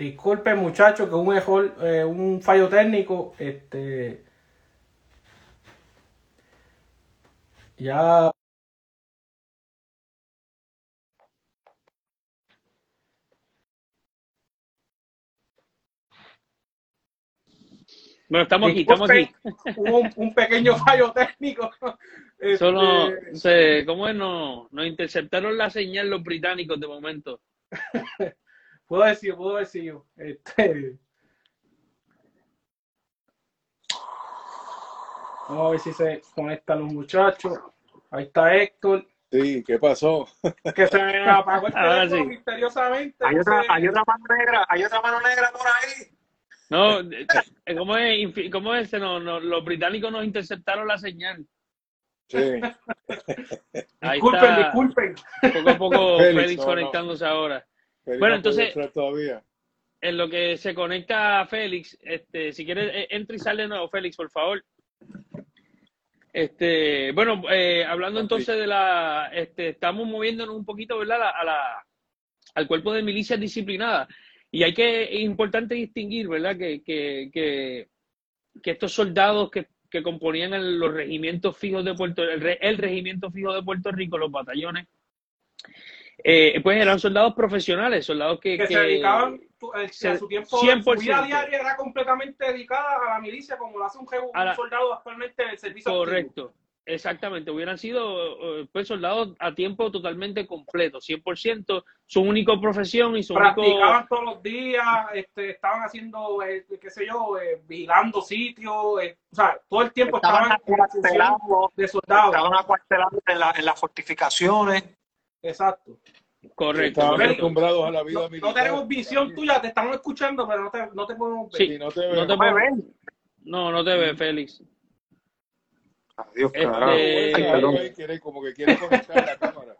Disculpe, muchachos, que un error, eh, un fallo técnico, este. Ya. Bueno, estamos aquí, estamos aquí. Hubo un, un pequeño fallo técnico. Solo, Este, se, ¿cómo es? No, nos interceptaron la señal los británicos de momento. puedo decir, puedo decir. Este. Vamos a ver si se conectan los muchachos. Ahí está Héctor. Sí, ¿qué pasó? Que se me apagó el teléfono sí. misteriosamente. Hay otra, sé. hay otra mano negra, hay otra mano negra por ahí. No, eh, ¿cómo es? ¿Cómo es? No, no, los británicos nos interceptaron la señal. Sí. Ahí Disculpen, está, disculpen. poco a poco Félix, Félix no, no. conectándose ahora. Félix Bueno, no entonces- todavía. En lo que se conecta Félix, este, si quieres, eh, entra y sale de nuevo, Félix, por favor. Este, bueno, eh, hablando entonces de la, este, estamos moviéndonos un poquito, ¿verdad? A la, a al cuerpo de milicias disciplinadas. Y hay que, es importante distinguir, ¿verdad? Que, que, que, que estos soldados que, que componían el- los regimientos fijos de Puerto el regimiento fijo de Puerto Rico, los batallones, eh, pues eran soldados profesionales, soldados que, que, que- se dedicaban tu- eh, se- a su tiempo, 100%. su vida diaria era completamente dedicada a la milicia, como lo hace un, jefe- A la- un soldado actualmente en el servicio activo. Correcto, exactamente. Hubieran sido eh, pues, soldados a tiempo totalmente completo, 100%, su única profesión y su único... Practicaban todos los días, este, estaban haciendo, eh, qué sé yo, eh, vigilando sitios, eh, o sea, todo el tiempo estaban, Estaban en la de soldados. estaban acuartelados en, la- en las fortificaciones. Exacto. Correcto, correcto. acostumbrados a la vida No, no militar. tenemos visión tuya, te estamos escuchando, pero no te, no te podemos ver. Sí. No te No te No ven. No, no te ve, Félix. Adiós, Este- carajo. Ay, perdón. Ahí quiere- como que quiere conectar la cámara.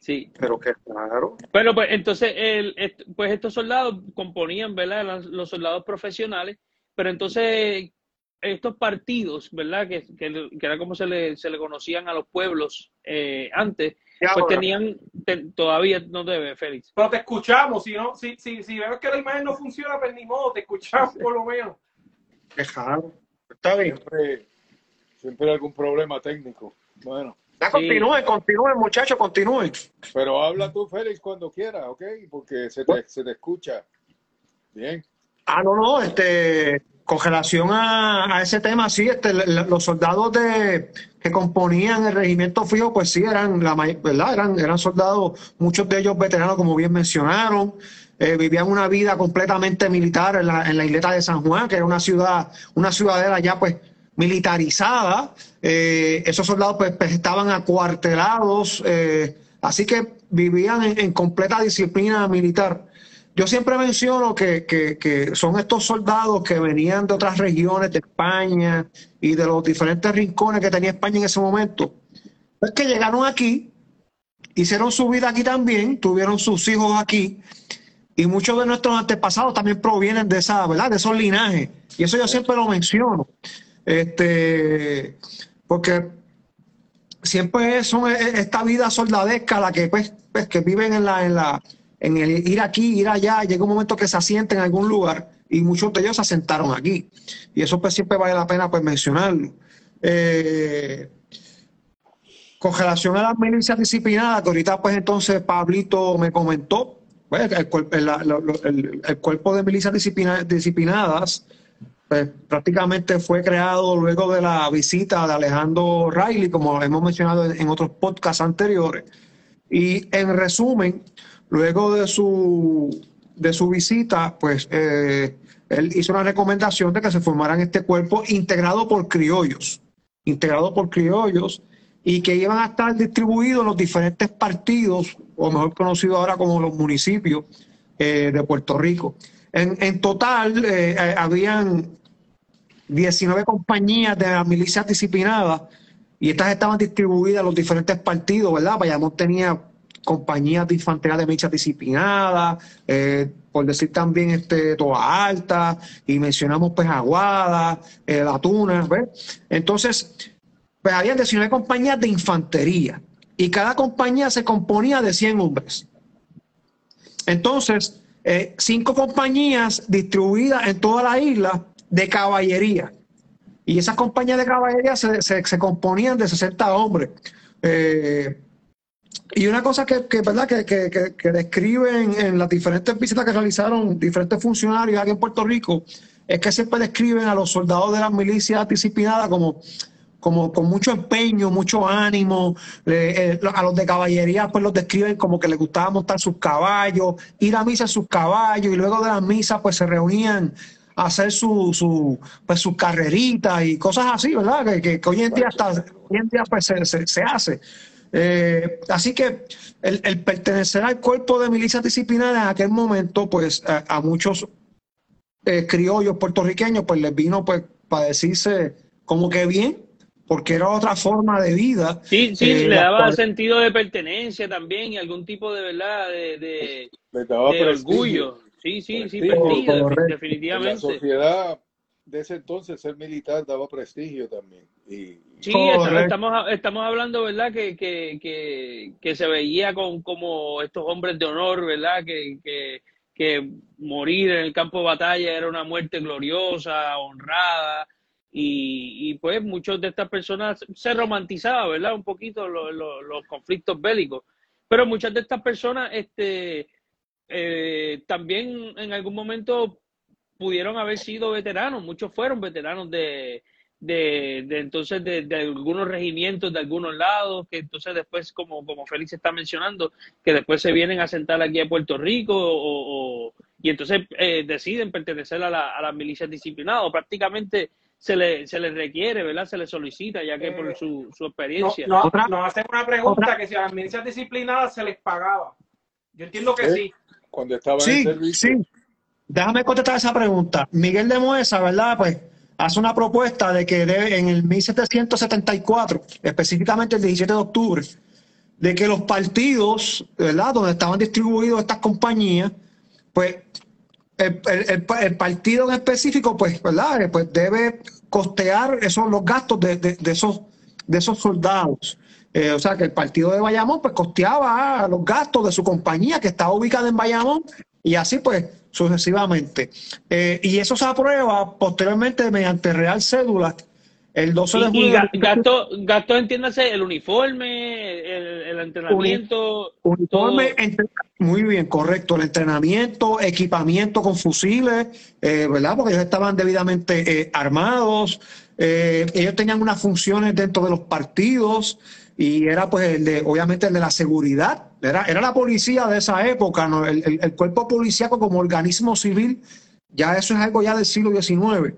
Sí. Pero qué raro. Bueno, pues entonces, el, pues estos soldados componían, ¿verdad? Los soldados profesionales, pero entonces estos partidos, ¿verdad? Que, que, que era como se le, se le conocían a los pueblos eh, antes, pues ahora, tenían, te- todavía no te ve, Félix. Pero te escuchamos, si no, si, si, si vemos que la imagen no funciona, pues ni modo, te escuchamos por lo menos. Está bien. Siempre, siempre hay algún problema técnico. Bueno, Ya Sí. continúen, continúen, muchachos, continúen. pero habla tú, Félix, cuando quieras, ¿ok? Porque se te, se te escucha. Bien. Ah, no, no, este, con relación a, ese tema, sí, este, los soldados de, que componían el regimiento fijo, pues sí, eran, la, ¿verdad? Eran, eran soldados, muchos de ellos veteranos, como bien mencionaron, eh, vivían una vida completamente militar en la, en la isleta de San Juan, que era una ciudad, una ciudadela ya pues militarizada. Eh, esos soldados pues, pues, estaban acuartelados, eh, así que vivían en completa disciplina militar. Yo siempre menciono que, que- que son estos soldados que venían de otras regiones de España y de los diferentes rincones que tenía España en ese momento. Es que llegaron aquí, hicieron su vida aquí también, tuvieron sus hijos aquí, y muchos de nuestros antepasados también provienen de esa, ¿verdad? De esos linajes. Y eso yo siempre lo menciono. Este, porque siempre son esta vida soldadesca la que pues, pues, que viven en la en la en el ir aquí ir allá llega un momento que se asienten en algún lugar y muchos de ellos se asentaron aquí y eso pues siempre vale la pena pues mencionarlo Eh, con relación a las milicias disciplinadas que ahorita pues entonces Pablito me comentó pues, el, el- el- cuerpo de milicias disciplina- disciplinadas pues, prácticamente fue creado luego de la visita de Alejandro Riley, como hemos mencionado en, en otros podcasts anteriores. Y en resumen, luego de su, de su visita, pues eh, él hizo una recomendación de que se formaran este cuerpo integrado por criollos, integrado por criollos, y que iban a estar distribuidos en los diferentes partidos, o mejor conocido ahora como los municipios eh, de Puerto Rico. En, en total, eh, eh, habían 19 compañías de las milicias disciplinadas y estas estaban distribuidas en los diferentes partidos, ¿verdad? Bayamón tenía compañías de infantería de milicias disciplinadas, eh, por decir también este, Toa Alta, y mencionamos pues Aguada, eh, La Tuna, ¿ves? Entonces, pues había 19 compañías de infantería y cada compañía se componía de 100 hombres. Entonces, eh, cinco compañías distribuidas en toda la isla de caballería. Y esas compañías de caballería se, se, se componían de 60 hombres. Eh, y una cosa que, que ¿verdad? Que, que, que, describen en las diferentes visitas que realizaron diferentes funcionarios aquí en Puerto Rico es que siempre describen a los soldados de las milicias disciplinadas como, como con mucho empeño, mucho ánimo. Eh, a los de caballería pues los describen como que les gustaba montar sus caballos, ir a misa en sus caballos y luego de la misa pues se reunían a hacer su, su, pues, sus carreritas y cosas así, ¿verdad? Que, que, hoy en día hasta hoy en día pues se, se, se hace. Eh, así que el, el, pertenecer al cuerpo de milicias disciplinadas en aquel momento, pues a, a muchos eh, criollos puertorriqueños, pues les vino pues para decirse como que bien, porque era otra forma de vida. Sí, sí, eh, le daba cual... sentido de pertenencia también y algún tipo de verdad, de, de, de orgullo. Sí, sí, prestigio, sí, prestigio, definitivamente. La sociedad de ese entonces ser militar daba prestigio también. Y, sí, estamos, estamos hablando, ¿verdad? Que, que, que, que, se veía con como estos hombres de honor, ¿verdad? Que, que, que morir en el campo de batalla era una muerte gloriosa, honrada. Y, y pues muchos de estas personas se romantizaban, ¿verdad? Un poquito lo, lo, los conflictos bélicos. Pero muchas de estas personas este, eh, también en algún momento pudieron haber sido veteranos, muchos fueron veteranos de, de, de entonces de, de, algunos regimientos de algunos lados, que entonces después, como, como Félix está mencionando, que después se vienen a sentar aquí a Puerto Rico o, o y entonces eh, deciden pertenecer a, la, a las milicias disciplinadas, o prácticamente se le, se les requiere, ¿verdad? Se les solicita, ya que por su, su experiencia. Nos no, no hacen una pregunta ¿Otra? que si a las milicias disciplinadas se les pagaba. Yo entiendo que ¿Eh? sí. Cuando estaban sí, en servicio. Sí, Déjame contestar esa pregunta. Miguel de Moesa, ¿verdad? Pues hace una propuesta de que debe, en el 1774, específicamente el 17 de octubre, de que los partidos, ¿verdad? Donde estaban distribuidos estas compañías, pues el, el, partido en específico, pues, ¿verdad? Pues debe costear esos, los gastos de esos, de esos soldados. Eh, o sea, que el partido de Bayamón pues costeaba los gastos de su compañía que estaba ubicada en Bayamón y así pues sucesivamente. Eh, y eso se aprueba posteriormente mediante Real Cédula el 12 de julio. Y gasto, gasto, entiéndase, el uniforme, el, el entrenamiento. Uniforme, muy bien, correcto. El entrenamiento, equipamiento con fusiles, eh, ¿verdad? Porque ellos estaban debidamente eh, armados. Ellos tenían unas funciones dentro de los partidos y era pues el de, obviamente el de la seguridad, era, era la policía de esa época, ¿no? el, el, el, cuerpo policíaco como organismo civil, ya eso es algo ya del siglo XIX.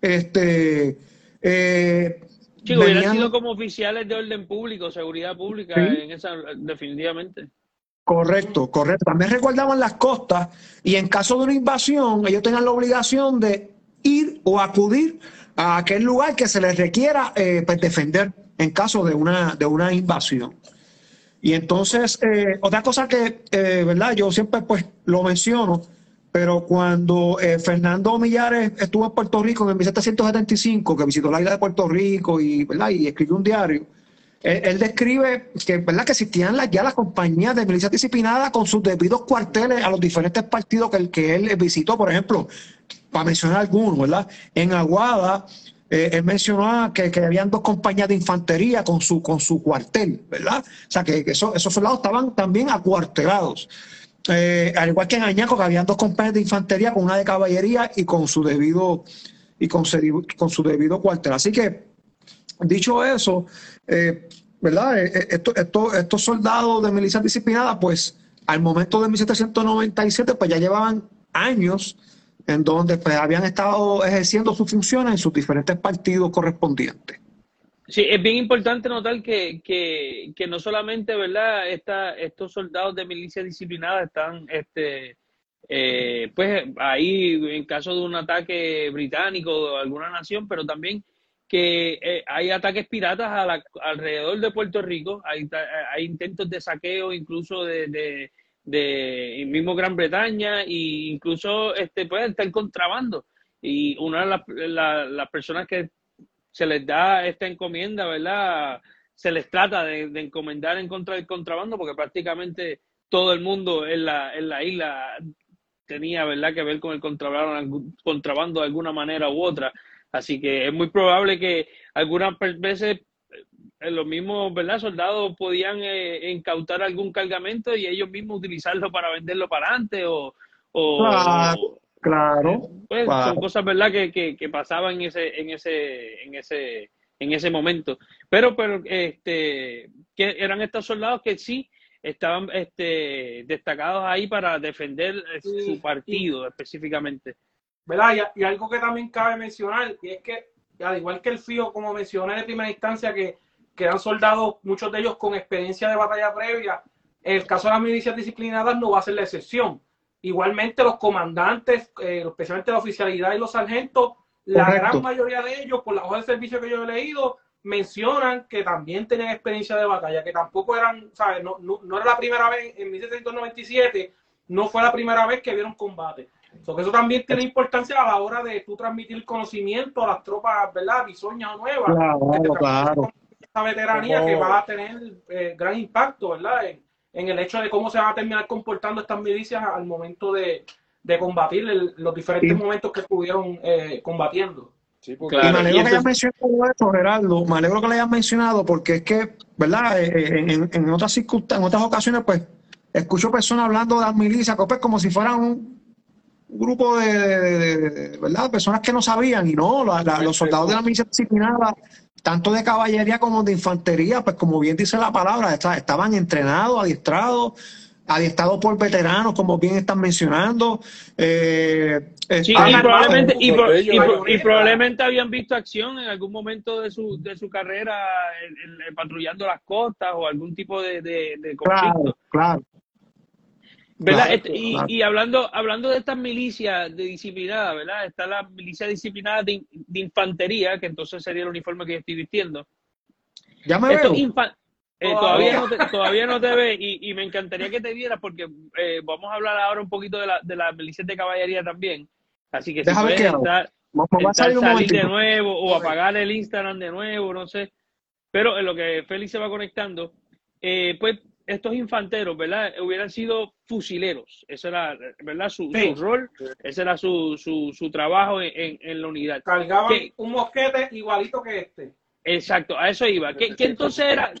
Este, eh, sí, venían... hubieran sido como oficiales de orden público, seguridad pública, ¿Sí? en esa, definitivamente. Correcto, correcto. También recordaban las costas y en caso de una invasión, ellos tenían la obligación de ir o acudir a aquel lugar que se les requiera eh, pues defender en caso de una, de una invasión. Y entonces, eh, otra cosa que, eh, ¿verdad? Yo siempre pues lo menciono, pero cuando eh, Fernando Millares estuvo en Puerto Rico en el 1775, que visitó la isla de Puerto Rico y, ¿verdad? y escribió un diario, él, describe que, ¿verdad? que existían ya las compañías de milicias disciplinadas con sus debidos cuarteles a los diferentes partidos que, que él visitó, por ejemplo, para mencionar algunos, ¿verdad? En Aguada, eh, él mencionó que, que, habían dos compañías de infantería con su, con su cuartel, ¿verdad? O sea, que, que eso, esos soldados estaban también acuartelados. Eh, al igual que en Añaco, que habían dos compañías de infantería con una de caballería y con su debido, y con, su, con su debido cuartel. Así que, dicho eso, eh, ¿verdad? Esto, esto, estos soldados de milicias disciplinadas, pues, al momento de 1797, pues ya llevaban años en donde pues, habían estado ejerciendo sus funciones en sus diferentes partidos correspondientes. Sí, es bien importante notar que, que, que no solamente, ¿verdad? Esta, estos soldados de milicia disciplinada están, este, eh, pues ahí en caso de un ataque británico de alguna nación, pero también que eh, hay ataques piratas a la, alrededor de Puerto Rico, hay, hay intentos de saqueo incluso de, de de mismo Gran Bretaña e incluso este puede estar contrabando y una de las la, la personas que se les da esta encomienda verdad se les trata de, encomendar en contra del contrabando porque prácticamente todo el mundo en la, en la isla tenía, ¿verdad?, que ver con el contrabando, contrabando de alguna manera u otra. Así que es muy probable que algunas veces los mismos ¿verdad? soldados podían eh, incautar algún cargamento y ellos mismos utilizarlo para venderlo para adelante o, claro, claro, pues, son cosas verdad que, que, que, pasaban en ese en ese en ese en ese momento. Pero pero este que eran estos soldados que sí estaban este destacados ahí para defender eh, su partido específicamente. ¿verdad? Y, algo que también cabe mencionar, y es que, al igual que el FIO, como mencioné de primera instancia, que, que eran soldados, muchos de ellos con experiencia de batalla previa, en el caso de las milicias disciplinadas no va a ser la excepción. Igualmente los comandantes, eh, especialmente la oficialidad y los sargentos, la gran mayoría de ellos, por la hoja de servicio que yo he leído, mencionan que también tenían experiencia de batalla, que tampoco eran, ¿sabes? No, no, no era la primera vez, en 1797, no fue la primera vez que vieron combate eso también tiene importancia a la hora de tú transmitir conocimiento a las tropas, ¿verdad? Bisoñas o nuevas. Claro, claro. Esta veteranía que va a tener eh, gran impacto, ¿verdad? En, el hecho de cómo se van a terminar comportando estas milicias al momento de, combatir los diferentes momentos que estuvieron eh, combatiendo. Sí, porque... y me alegro que hayas mencionado eso, Gerardo. Me alegro que lo hayas mencionado porque es que, ¿verdad? Eh, en, en, otras circunstancias, en otras ocasiones, pues, escucho personas hablando de las milicias pues, como si fueran un, grupo de, ¿verdad? personas que no sabían y no, los soldados de la milicia disciplinada, tanto de caballería como de infantería, pues como bien dice la palabra, estaban entrenados, adiestrados, adiestrados por veteranos, como bien están mencionando. Eh, sí, y, probablemente, y, probablemente habían visto acción en algún momento de su, de su carrera patrullando las costas o algún tipo de, de conflicto. Claro, claro. ¿Verdad? Este, y, hablando, hablando de estas milicias de disciplinada, ¿verdad? Está la milicia disciplinada de, infantería, que entonces sería el uniforme que yo estoy vistiendo. Ya me veo. Eh, todavía, no te, todavía no te ve y, me encantaría que te vieras porque eh, vamos a hablar ahora un poquito de la, de las milicias de caballería también. Así que si puedes estar, vamos, a salir, de nuevo o apagar el Instagram de nuevo, no sé. Pero en lo que Félix se va conectando, eh, pues estos infanteros, ¿verdad? Hubieran sido fusileros. Ese era, ¿verdad? Su, rol, ese era su, su, su trabajo en, en, la unidad. Cargaban un mosquete igualito que este. Exacto, a eso iba. ¿Qué, entonces era?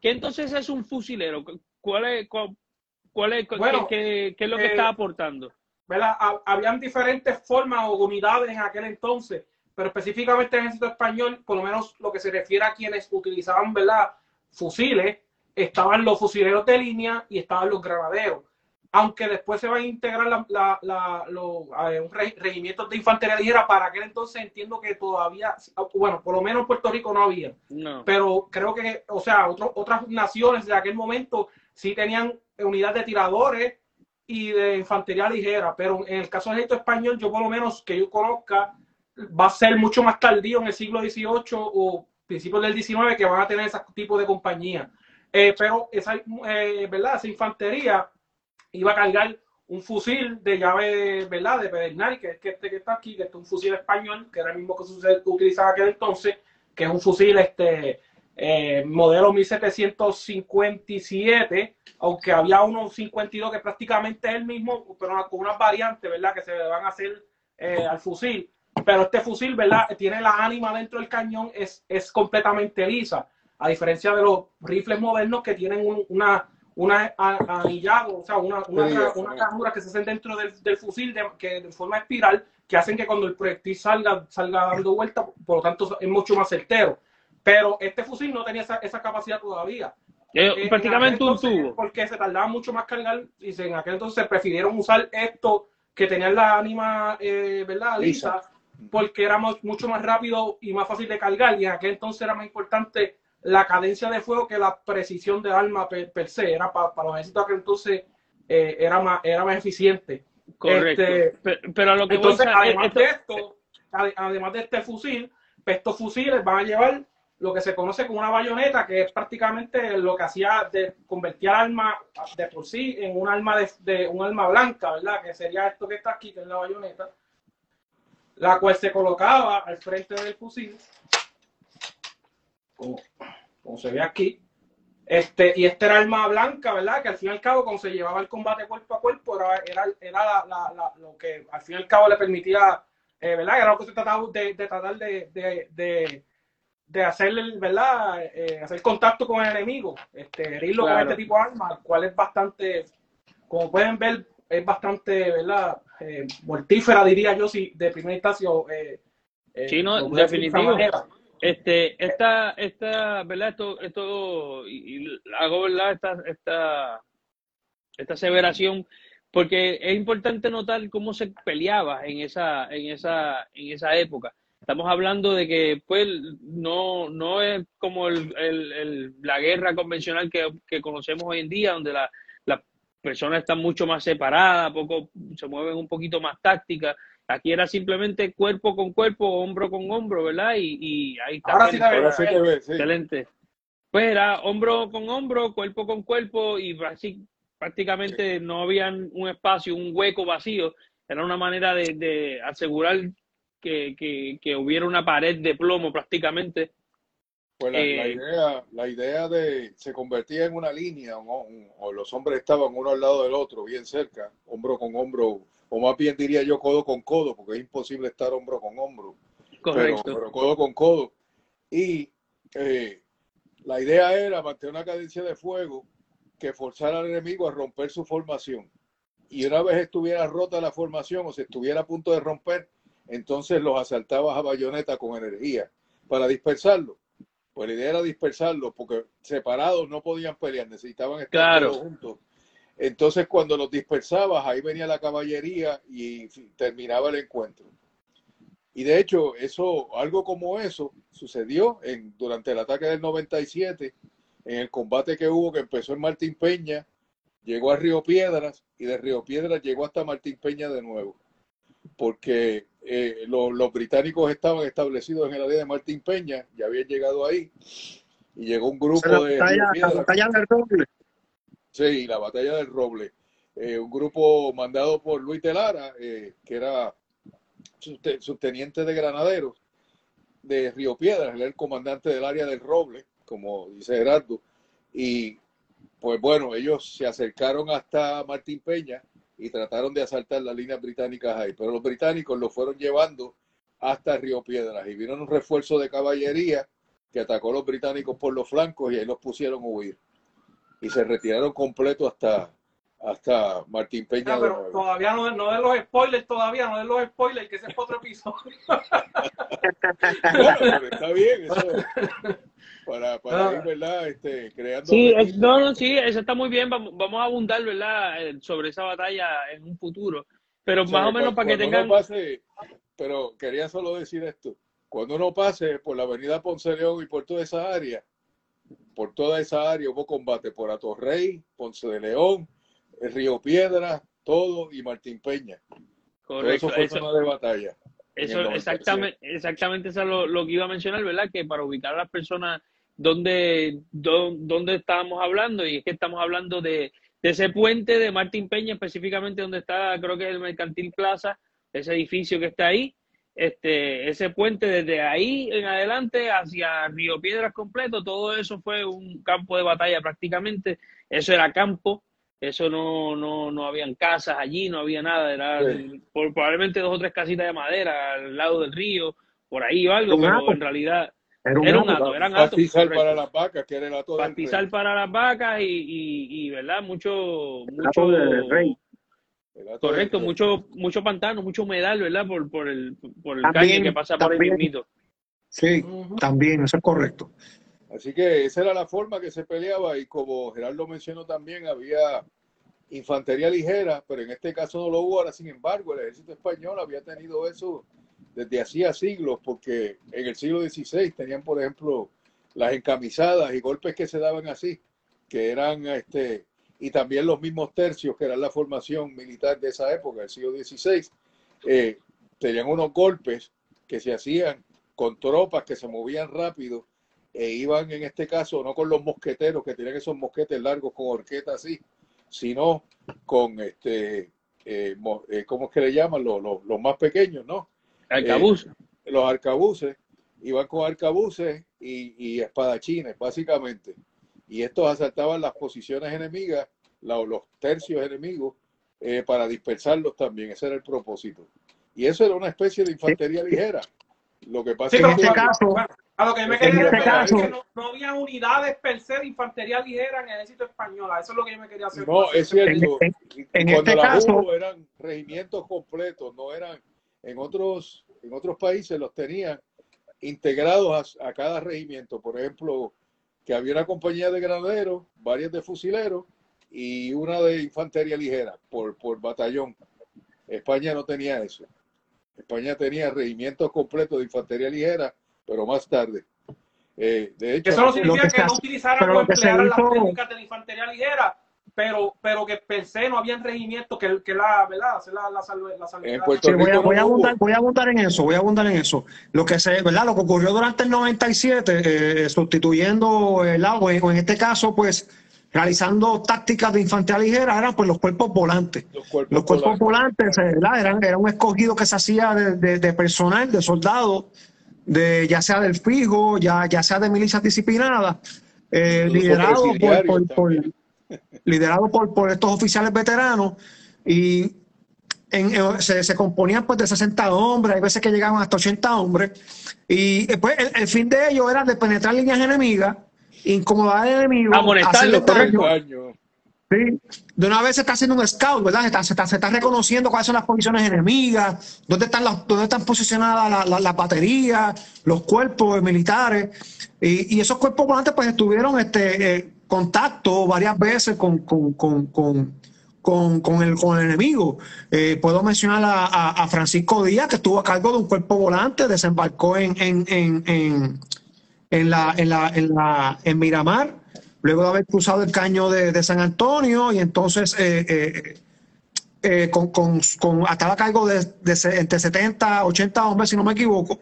¿Qué entonces es un fusilero? ¿Cuál es, cuál, es, qué, es lo que está eh, aportando? ¿verdad? Habían diferentes formas o unidades en aquel entonces, pero específicamente en el ejército español, por lo menos lo que se refiere a quienes utilizaban, ¿verdad? Fusiles, estaban los fusileros de línea y estaban los granaderos. Aunque después se van a integrar los regimientos de infantería ligera, para aquel entonces entiendo que todavía, bueno, por lo menos en Puerto Rico no había. Pero creo que, o sea, otras naciones de aquel momento sí tenían unidades de tiradores y de infantería ligera, pero en el caso del ejército español, yo por lo menos que yo conozca, va a ser mucho más tardío en el siglo XVIII o principios del XIX que van a tener ese tipo de compañía. Eh, pero esa, eh, ¿verdad? esa infantería iba a cargar un fusil de llave, ¿verdad? De pedernal, que es que este que está aquí, que es un fusil español, que era el mismo que se utilizaba aquel entonces, que es un fusil este eh, modelo 1757, aunque había uno 52 que prácticamente es el mismo, pero con unas variantes, ¿verdad? Que se van a hacer al fusil. Pero este fusil, ¿verdad? Tiene la ánima dentro del cañón, es, es completamente lisa a diferencia de los rifles modernos que tienen una, una anillado, o sea, una, una, una que se hacen dentro del, del fusil de, que de forma espiral, que hacen que cuando el proyectil salga, salga dando vuelta, por lo tanto es mucho más certero. Pero este fusil no tenía esa, esa capacidad todavía. Eh, prácticamente un tubo. Porque se tardaba mucho más cargar y en aquel entonces prefirieron usar esto que tenían la ánima, eh, ¿verdad? Lisa, porque era mucho más rápido y más fácil de cargar y en aquel entonces era más importante la cadencia de fuego que la precisión de arma per, se. Era para, los ejércitos que entonces eh, era, más, era más eficiente. Correcto. Este, pero, a lo que entonces, además de esto, además de este fusil, pues, estos fusiles van a llevar lo que se conoce como una bayoneta, que es prácticamente lo que hacía de convertir al arma de por sí en un arma de, de, un arma blanca, ¿verdad? Que sería esto que está aquí, que es la bayoneta, la cual se colocaba al frente del fusil como, se ve aquí, Este, y este era arma blanca, ¿verdad? Que al fin y al cabo, cuando se llevaba el combate cuerpo a cuerpo, era, era, era la, la, lo que al fin y al cabo le permitía, eh, ¿verdad? Era lo que se trataba de, de tratar de, de, de, de hacer, ¿verdad? Eh, hacer contacto con el enemigo, este, herirlo Claro. con este tipo de arma, cual es bastante, como pueden ver, es bastante, ¿verdad? Eh, mortífera, diría yo, si de primera instancia. Eh, eh, Sí, no, de definitivo. manera. Este, esta, esta, ¿verdad? Esto, esto, y, y hago, ¿verdad? Esta, esta, esta aseveración, porque es importante notar cómo se peleaba en esa, en esa, en esa época. Estamos hablando de que, pues, no, no es como el, el- la guerra convencional que, que conocemos hoy en día, donde la- las personas están mucho más separadas, poco, se mueven un poquito más tácticas. Aquí era simplemente cuerpo con cuerpo, hombro con hombro, ¿verdad? Y, y ahí está. Ahora sí veo. Ahora sí te ves, sí. Excelente. Pues era hombro con hombro, cuerpo con cuerpo y así prácticamente no había un espacio, un hueco vacío. Era una manera de, de asegurar que, que, que hubiera una pared de plomo prácticamente. Pues la, la Eh, idea, la idea de se convertía en una línea, o los hombres estaban uno al lado del otro, bien cerca, hombro con hombro, o más bien diría yo codo con codo, porque es imposible estar hombro con hombro, Correcto. pero codo con codo. Y eh, la idea era mantener una cadencia de fuego que forzara al enemigo a romper su formación. Y una vez estuviera rota la formación o se estuviera a punto de romper, entonces los asaltabas a bayoneta con energía para dispersarlo. Pues la idea era dispersarlos porque separados no podían pelear, necesitaban estar Claro. todos juntos. Entonces cuando los dispersabas, ahí venía la caballería y terminaba el encuentro. Y de hecho, eso, algo como eso sucedió en, durante el ataque del 97, en el combate que hubo que empezó en Martín Peña, llegó a Río Piedras y de Río Piedras llegó hasta Martín Peña de nuevo. Porque eh, lo- los británicos estaban establecidos en el área de Martín Peña, ya habían llegado ahí, y llegó un la grupo de Río batalla, la Piedras. batalla del roble. Sí, la batalla del Roble. Eh, un grupo mandado por Luis de Lara, eh, que era subte- subteniente de granaderos de Río Piedras, era el comandante del área del Roble, como dice Gerardo. Y pues bueno, ellos se acercaron hasta Martín Peña y trataron de asaltar las líneas británicas ahí, pero los británicos lo fueron llevando hasta Río Piedras y vino un refuerzo de caballería que atacó a los británicos por los flancos y ahí los pusieron a huir y se retiraron completo hasta, hasta Martín Peña Ah, de pero nuevo. todavía no, no de los spoilers, todavía no de los spoilers, que ese es otro episodio. Bueno, pero está bien, eso para, para Ah. ir, ¿verdad? Este, creando Sí, es- no, no, sí, eso está muy bien. Vamos, vamos a abundar, ¿verdad? eh, Sobre esa batalla en un futuro. Pero O sea, más o menos para que cuando tengan. uno pase, pero quería solo decir esto, cuando uno pase por la avenida Ponce de León y por toda esa área, por toda esa área hubo combate por Atorrey, Ponce de León, el Río Piedra, todo y Martín Peña. Todo Correcto. eso fue eso- zona de batalla. Eso, en el 97. exactamente, exactamente eso es lo, lo que iba a mencionar, ¿verdad? Que para ubicar a las personas donde, do- donde estábamos hablando, y es que estamos hablando de, de ese puente de Martín Peña, específicamente donde está, creo que es el Mercantil Plaza, ese edificio que está ahí, este, ese puente desde ahí en adelante hacia Río Piedras completo, todo eso fue un campo de batalla prácticamente, eso era campo, eso no, no, no habían casas allí, no había nada, era Sí. por- probablemente dos o tres casitas de madera al lado del río, por ahí o algo, pero en realidad Era un era un eran atos. Pastizal correcto. para las vacas, que era el hato del Pastizal para las vacas y, y, y ¿verdad? Mucho, El mucho, del rey. El correcto, mucho, mucho pantano, mucho humedal, ¿verdad? Por, por el, por el También, caño que pasa por ahí también. mismito. Sí, también, eso es correcto. Así que esa era la forma que se peleaba y como Gerardo mencionó también, había infantería ligera, pero en este caso no lo hubo. Ahora, sin embargo, el ejército español había tenido eso desde hacía siglos, porque en el siglo XVI tenían, por ejemplo, las encamisadas y golpes que se daban así, que eran, este, y también los mismos tercios, que eran la formación militar de esa época, del siglo XVI, eh, tenían unos golpes que se hacían con tropas que se movían rápido e iban en este caso no con los mosqueteros que tenían esos mosquetes largos con horqueta así, sino con este, eh, eh, ¿cómo es que le llaman? Los, los, los más pequeños, ¿no? Alcabuz. Los arcabuces, iban con arcabuces y, y espadachines, básicamente. Y estos asaltaban las posiciones enemigas, la- los tercios enemigos, eh, para dispersarlos también. Ese era el propósito. Y eso era una especie de infantería ligera. Lo que pasa Sí, es En este que caso- bueno, a lo que me en quería este referir es que no, no había unidades per se de infantería ligera en el ejército español. Eso es lo que yo me quería hacer. no, es cierto. En- Y- y en cuando este la caso- hubo eran regimientos completos, no eran en otros en otros países los tenían integrados a, a cada regimiento. Por ejemplo, que había una compañía de granaderos, varias de fusileros y una de infantería ligera por, por batallón. España no tenía eso. España tenía regimientos completos de infantería ligera, pero más tarde. Eh, de hecho, Eso no Lo significa que que, no utilizaran o emplearan las técnicas de la infantería ligera, pero, pero que per se no habían regimientos que, que la, ¿verdad? La, la, salve- la salvedad. En Puerto Sí, voy, a, voy a abundar, voy a abundar en eso, voy a abundar en eso. Lo que se, ¿verdad? Lo que ocurrió durante el 97, eh, sustituyendo el agua, o en este caso, pues, realizando tácticas de infantería ligera, eran pues los cuerpos volantes. los cuerpos, Los cuerpos volantes, eh, ¿verdad? Eran, era un escogido que se hacía de, de- de personal, de soldados, de, ya sea del fijo, ya, ya sea de milicias disciplinadas, eh, Incluso liderado por. Liderado por, por estos oficiales veteranos y en- en- se, se componían pues de 60 hombres, hay veces que llegaban hasta 80 hombres y después el, el fin de ellos era de penetrar líneas enemigas, incomodar al enemigo, Amonestarlo, hacerle daño. Sí. De una vez se está haciendo un scout, ¿verdad? Se está, se está- se está reconociendo cuáles son las posiciones enemigas, dónde están, las, dónde están posicionadas la- la- las baterías, los cuerpos militares. Y, y esos cuerpos volantes pues estuvieron este, eh, contacto varias veces con, con, con, con, con, el, con el enemigo. Eh, puedo mencionar a, Francisco Díaz, que estuvo a cargo de un cuerpo volante, desembarcó en, en, en, en, la, en la, en la, en Miramar, luego de haber cruzado el caño de, San Antonio, y entonces eh, eh, eh, con, con, con, estaba a cargo de, de entre 70, 80 hombres, si no me equivoco,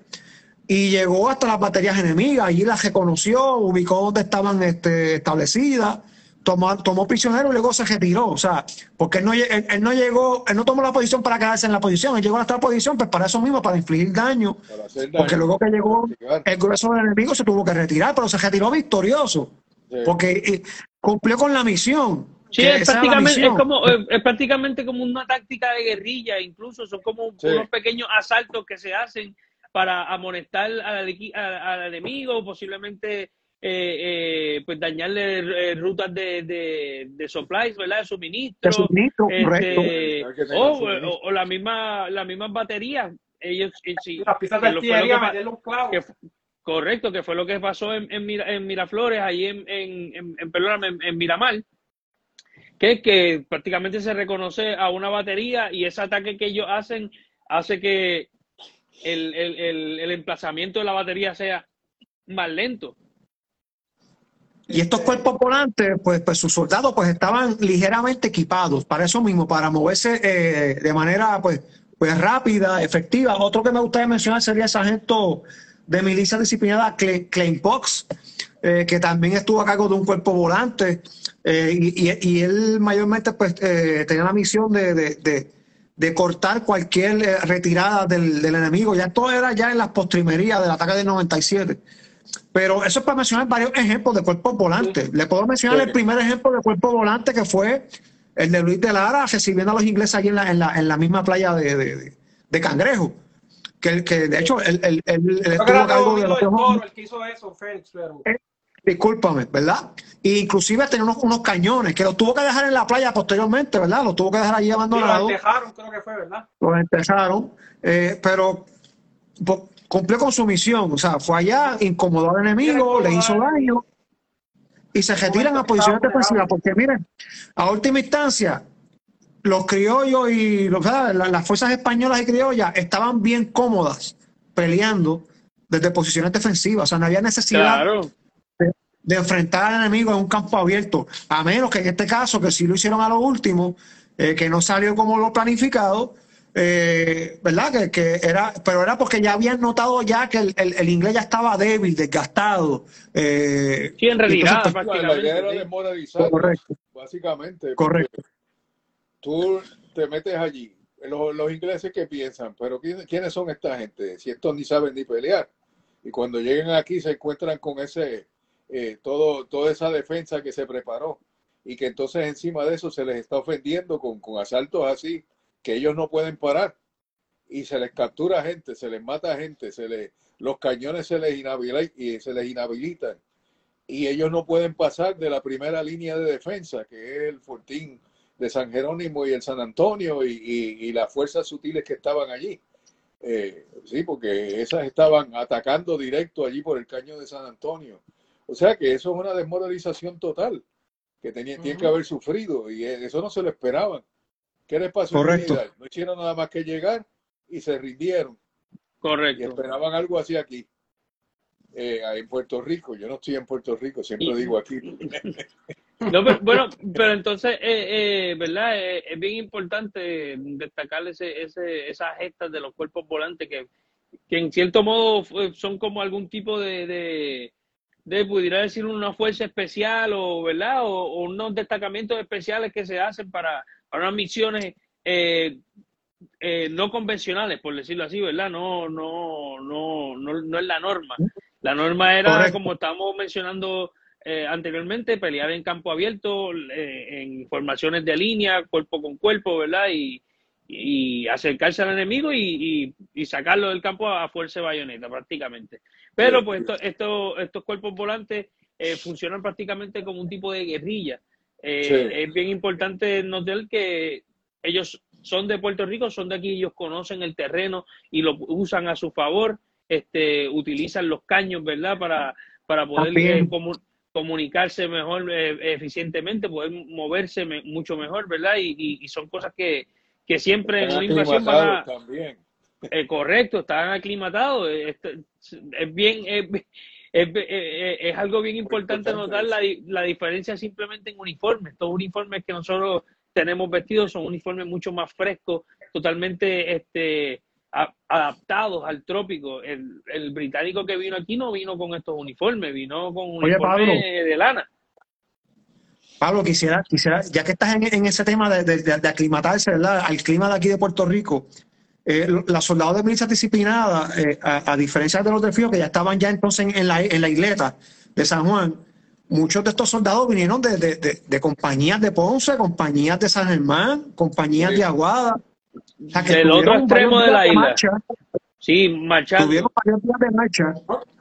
y llegó hasta las baterías enemigas, allí las reconoció, ubicó donde estaban este, establecidas, tomó, tomó prisionero y luego se retiró, o sea, porque él no, él, él no llegó, él no tomó la posición para quedarse en la posición, él llegó hasta la posición, pues para eso mismo, para infligir daño, Para porque luego que llegó el grueso del enemigo se tuvo que retirar, pero se retiró victorioso, Sí. porque eh, cumplió con la misión. Sí, es prácticamente, es, como, es, es prácticamente como una táctica de guerrilla, incluso. Son como Sí. unos pequeños asaltos que se hacen para amonestar al, al- al enemigo, posiblemente eh, eh, pues dañarle eh, rutas de, de, de supplies, ¿verdad? De suministro. De suministro, correcto. este, tener o, suministro. o- o la misma, las mismas baterías. Ellos, sí, Las piezas de artillería, que pa- meterle un clavo. que fu- correcto, que fue lo que pasó en, en, Mira- en Miraflores, ahí en, en, en, en, perdóname, en- en Miramar, que, que prácticamente se reconoce a una batería y ese ataque que ellos hacen hace que el, el, el, el emplazamiento de la batería sea más lento. Y estos cuerpos volantes, pues, pues sus soldados pues estaban ligeramente equipados para eso mismo, para moverse eh, de manera pues, pues rápida, efectiva. Otro que me gustaría mencionar sería el sargento de milicia disciplinada Cle- Klein Pox, eh, que también estuvo a cargo de un cuerpo volante eh, y, y- y él mayormente pues eh, tenía la misión de, de- de- de cortar cualquier eh, retirada del, del enemigo. Ya esto era ya en las postrimerías del ataque del 97. Pero eso es para mencionar varios ejemplos de cuerpos volantes. Le puedo mencionar Sí. el primer ejemplo de cuerpo volante que fue el de Luis de Lara recibiendo a los ingleses allí en la, en la, en la misma playa de, de, de- de Cangrejo. Que, que de hecho los Toro el que hizo eso, Félix, pero... Discúlpame, ¿verdad? E inclusive tenía unos, unos cañones que los tuvo que dejar en la playa posteriormente, ¿verdad? Los tuvo que dejar allí abandonados. entejaron, creo que fue, ¿verdad? los enterraron, eh, pero po- cumplió con su misión, o sea, fue allá, incomodó al enemigo, le hizo daño y se retiran a posiciones defensivas, porque miren, a última instancia, los criollos y los- las fuerzas españolas y criollas estaban bien cómodas peleando desde posiciones defensivas, o sea, no había necesidad Claro. De enfrentar al enemigo en un campo abierto, a menos que en este caso, que sí lo hicieron a lo último, eh, que no salió como lo planificado, eh, ¿verdad? Que, que era, pero era porque ya habían notado ya que el, el- el inglés ya estaba débil, desgastado. eh, Sí, en realidad, entonces, pues, La, idea era desmoralizar, Correcto. básicamente. Correcto. Tú te metes allí. Los, los ingleses que piensan, pero ¿quién- ¿quiénes son esta gente? Si estos ni saben ni pelear. Y cuando llegan aquí se encuentran con ese eh, todo, toda esa defensa que se preparó y que entonces encima de eso se les está ofendiendo con, con asaltos así que ellos no pueden parar y se les captura gente, se les mata gente, se les, los cañones se les, inhabilitan, y se les inhabilitan y ellos no pueden pasar de la primera línea de defensa, que es el Fortín de San Jerónimo y el San Antonio y, y, las fuerzas sutiles que estaban allí. Eh, sí, porque esas estaban atacando directo allí por el caño de San Antonio. O sea que eso es una desmoralización total que tenía, tienen que haber sufrido y eso no se lo esperaban. ¿Qué les pasó? Correcto. No hicieron nada más que llegar y se rindieron. Correcto. Y esperaban algo así aquí. Eh, en Puerto Rico. Yo no estoy en Puerto Rico, siempre digo aquí. No, pero, bueno, pero entonces, eh, eh, ¿verdad? es bien importante destacar ese, ese, esas gestas de los cuerpos volantes que, que en cierto modo son como algún tipo de, de, de pudiera decir, una fuerza especial o, ¿verdad? O, unos destacamentos especiales que se hacen para, para unas misiones eh, no convencionales, por decirlo así, ¿verdad? No, no, no, no, no es la norma. La norma era, como estábamos mencionando eh, anteriormente, pelear en campo abierto, eh, en formaciones de línea, cuerpo con cuerpo, ¿verdad? Y, y acercarse al enemigo y, y, sacarlo del campo a fuerza de bayoneta, prácticamente. Pero pues esto, estos cuerpos volantes eh, funcionan prácticamente como un tipo de guerrilla. Es bien importante notar que ellos son de Puerto Rico, son de aquí, ellos conocen el terreno y lo usan a su favor este, utilizan los caños, ¿verdad? Para, para poder eh, comunicarse mejor, eh, eficientemente, poder moverse mucho mejor, ¿verdad? Y, son cosas que, que siempre en una invasión van También. Eh, correcto, están aclimatados. Es, bien, es, es, algo bien importante notar la, la diferencia simplemente en uniformes. Estos uniformes que nosotros tenemos vestidos son uniformes mucho más frescos, totalmente este, adaptados al trópico. El, el, británico que vino aquí no vino con estos uniformes, vino con un uniforme de lana. Pablo, quisiera, quisiera, ya que estás en, ese tema de, de, aclimatarse ¿verdad? al clima de aquí de Puerto Rico, eh, los soldados de milicias disciplinadas, eh, a, diferencia de los de FIO, que ya estaban ya entonces en la, en la isleta de San Juan, muchos de estos soldados vinieron de, de compañías de Ponce, compañías de San Germán, compañías de Aguada, del otro extremo de la isla. sí, marchando. Tuvieron varios días de marcha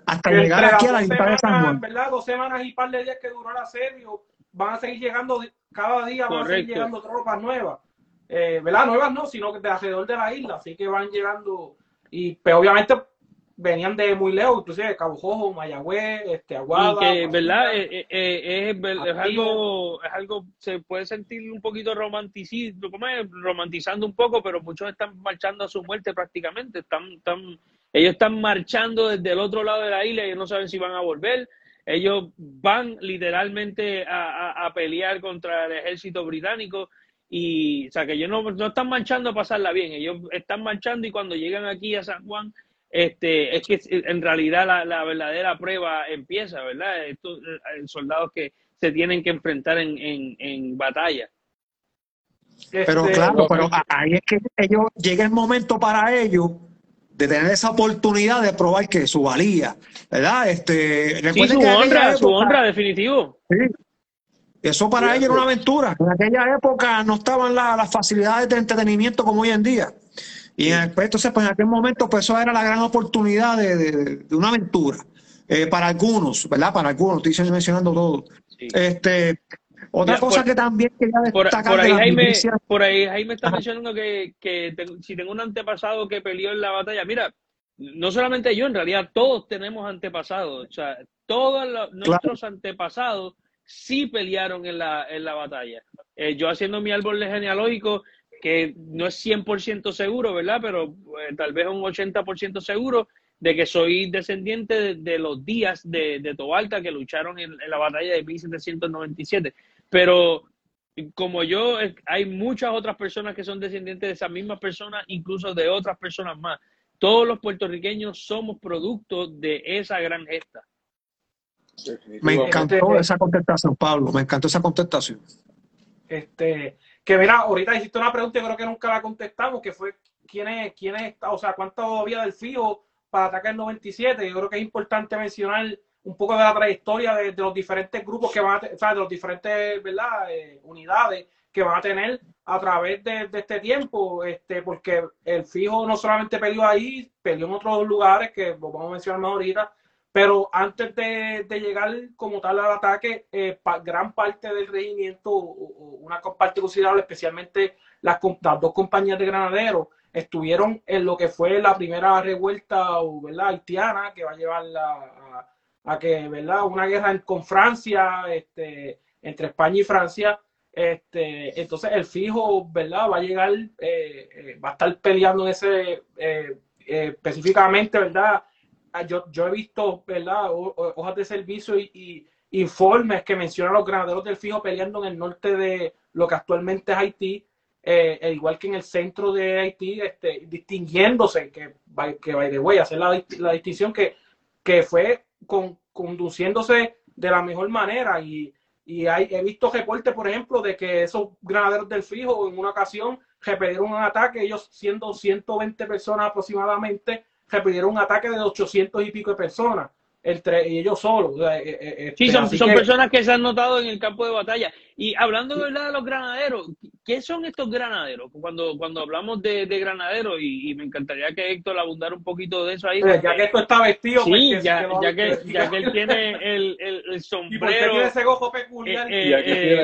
hasta llegar aquí a la isla de San Juan. ¿verdad? Dos semanas y par de días que duró el asedio, van a seguir llegando, cada día van a seguir llegando tropas nuevas. Eh, ¿Verdad? Nuevas no, sino que de alrededor de la isla, así que van llegando. Y pero pues, obviamente venían de muy lejos, inclusive Cabo Jojo, Mayagüez, este, Aguada. Y que, ¿verdad? Eh, eh, eh, es, es, algo, es algo, se puede sentir un poquito romanticismo, romantizando un poco, pero muchos están marchando a su muerte prácticamente. Están, están, ellos están marchando desde el otro lado de la isla y no saben si van a volver. Ellos van literalmente a, a, pelear contra el ejército británico y, o sea, que ellos no, no están marchando a pasarla bien, ellos están marchando y cuando llegan aquí a San Juan, este, es que en realidad la, verdadera prueba empieza, ¿verdad? Estos eh, soldados que se tienen que enfrentar en, en, batalla. Pero este, claro, pero ahí es que ellos llega el momento para ellos de tener esa oportunidad de probar que su valía, ¿verdad? Este, sí, su honra, su honra, definitivo. Sí. Eso para ellos era una aventura. En aquella época no estaban las facilidades de entretenimiento como hoy en día. Y pues, entonces, pues en aquel momento, pues eso era la gran oportunidad de, una aventura. Eh, para algunos, ¿verdad? Para algunos, estoy mencionando todo. Este, otra cosa que también quería destacar. Por, ahí, Jaime, por ahí Jaime está mencionando que, que si tengo un antepasado que peleó en la batalla, mira, no solamente yo, en realidad todos tenemos antepasados. O sea, todos nuestros antepasados sí pelearon en la, en la batalla. Eh, yo haciendo mi árbol genealógico, que no es 100% seguro, ¿verdad? Pero eh, tal vez un 80% seguro de que soy descendiente de, los días de, de, Tobalta que lucharon en, la batalla de 1797. Pero como yo, hay muchas otras personas que son descendientes de esas mismas personas, incluso de otras personas más. Todos los puertorriqueños somos producto de esa gran gesta. Me encantó esa contestación, Pablo. Me encantó esa contestación. Este, que mira, ahorita hiciste una pregunta y creo que nunca la contestamos, que fue quién es, quién es, o sea, cuánto había del FIO para atacar el 97. Yo creo que es importante mencionar un poco de la trayectoria de, los diferentes grupos que van a, o sea, de los diferentes, ¿verdad? Eh, unidades que van a tener a través de, este tiempo, este, porque el fijo no solamente peleó ahí, peleó en otros lugares que vamos a mencionar más ahorita, pero antes de, llegar como tal al ataque, eh, gran parte del regimiento, una parte considerable, especialmente las, dos compañías de granaderos, estuvieron en lo que fue la primera revuelta ¿verdad? haitiana que va a llevar a, que ¿verdad? una guerra con Francia, este, entre España y Francia. Este, entonces el fijo, ¿verdad? Va a llegar, eh, eh, va a estar peleando en ese, específicamente, ¿verdad? Ah, yo, yo he visto, ¿verdad? hojas de servicio y, informes que mencionan a los granaderos del fijo peleando en el norte de lo que actualmente es Haití, eh, igual que en el centro de Haití, este, distinguiéndose, que, que by the way, hacer la, la distinción que, que fue con, conduciéndose de la mejor manera y, y hay, he visto reportes, por ejemplo, de que esos granaderos del fijo en una ocasión repelieron un ataque, ellos siendo 120 personas aproximadamente, repitieron un ataque de 800 y pico de personas entre ellos solos. Eh, eh, eh, sí, son, personas que se han notado en el campo de batalla. Y hablando de verdad de los granaderos, ¿qué son estos granaderos? Cuando, cuando hablamos de, granaderos, y, me encantaría que Héctor abundara un poquito de eso ahí. ya que esto está vestido. Sí, pues, ya, que, ya, que, él tiene el, el, sombrero. tiene ese gojo peculiar.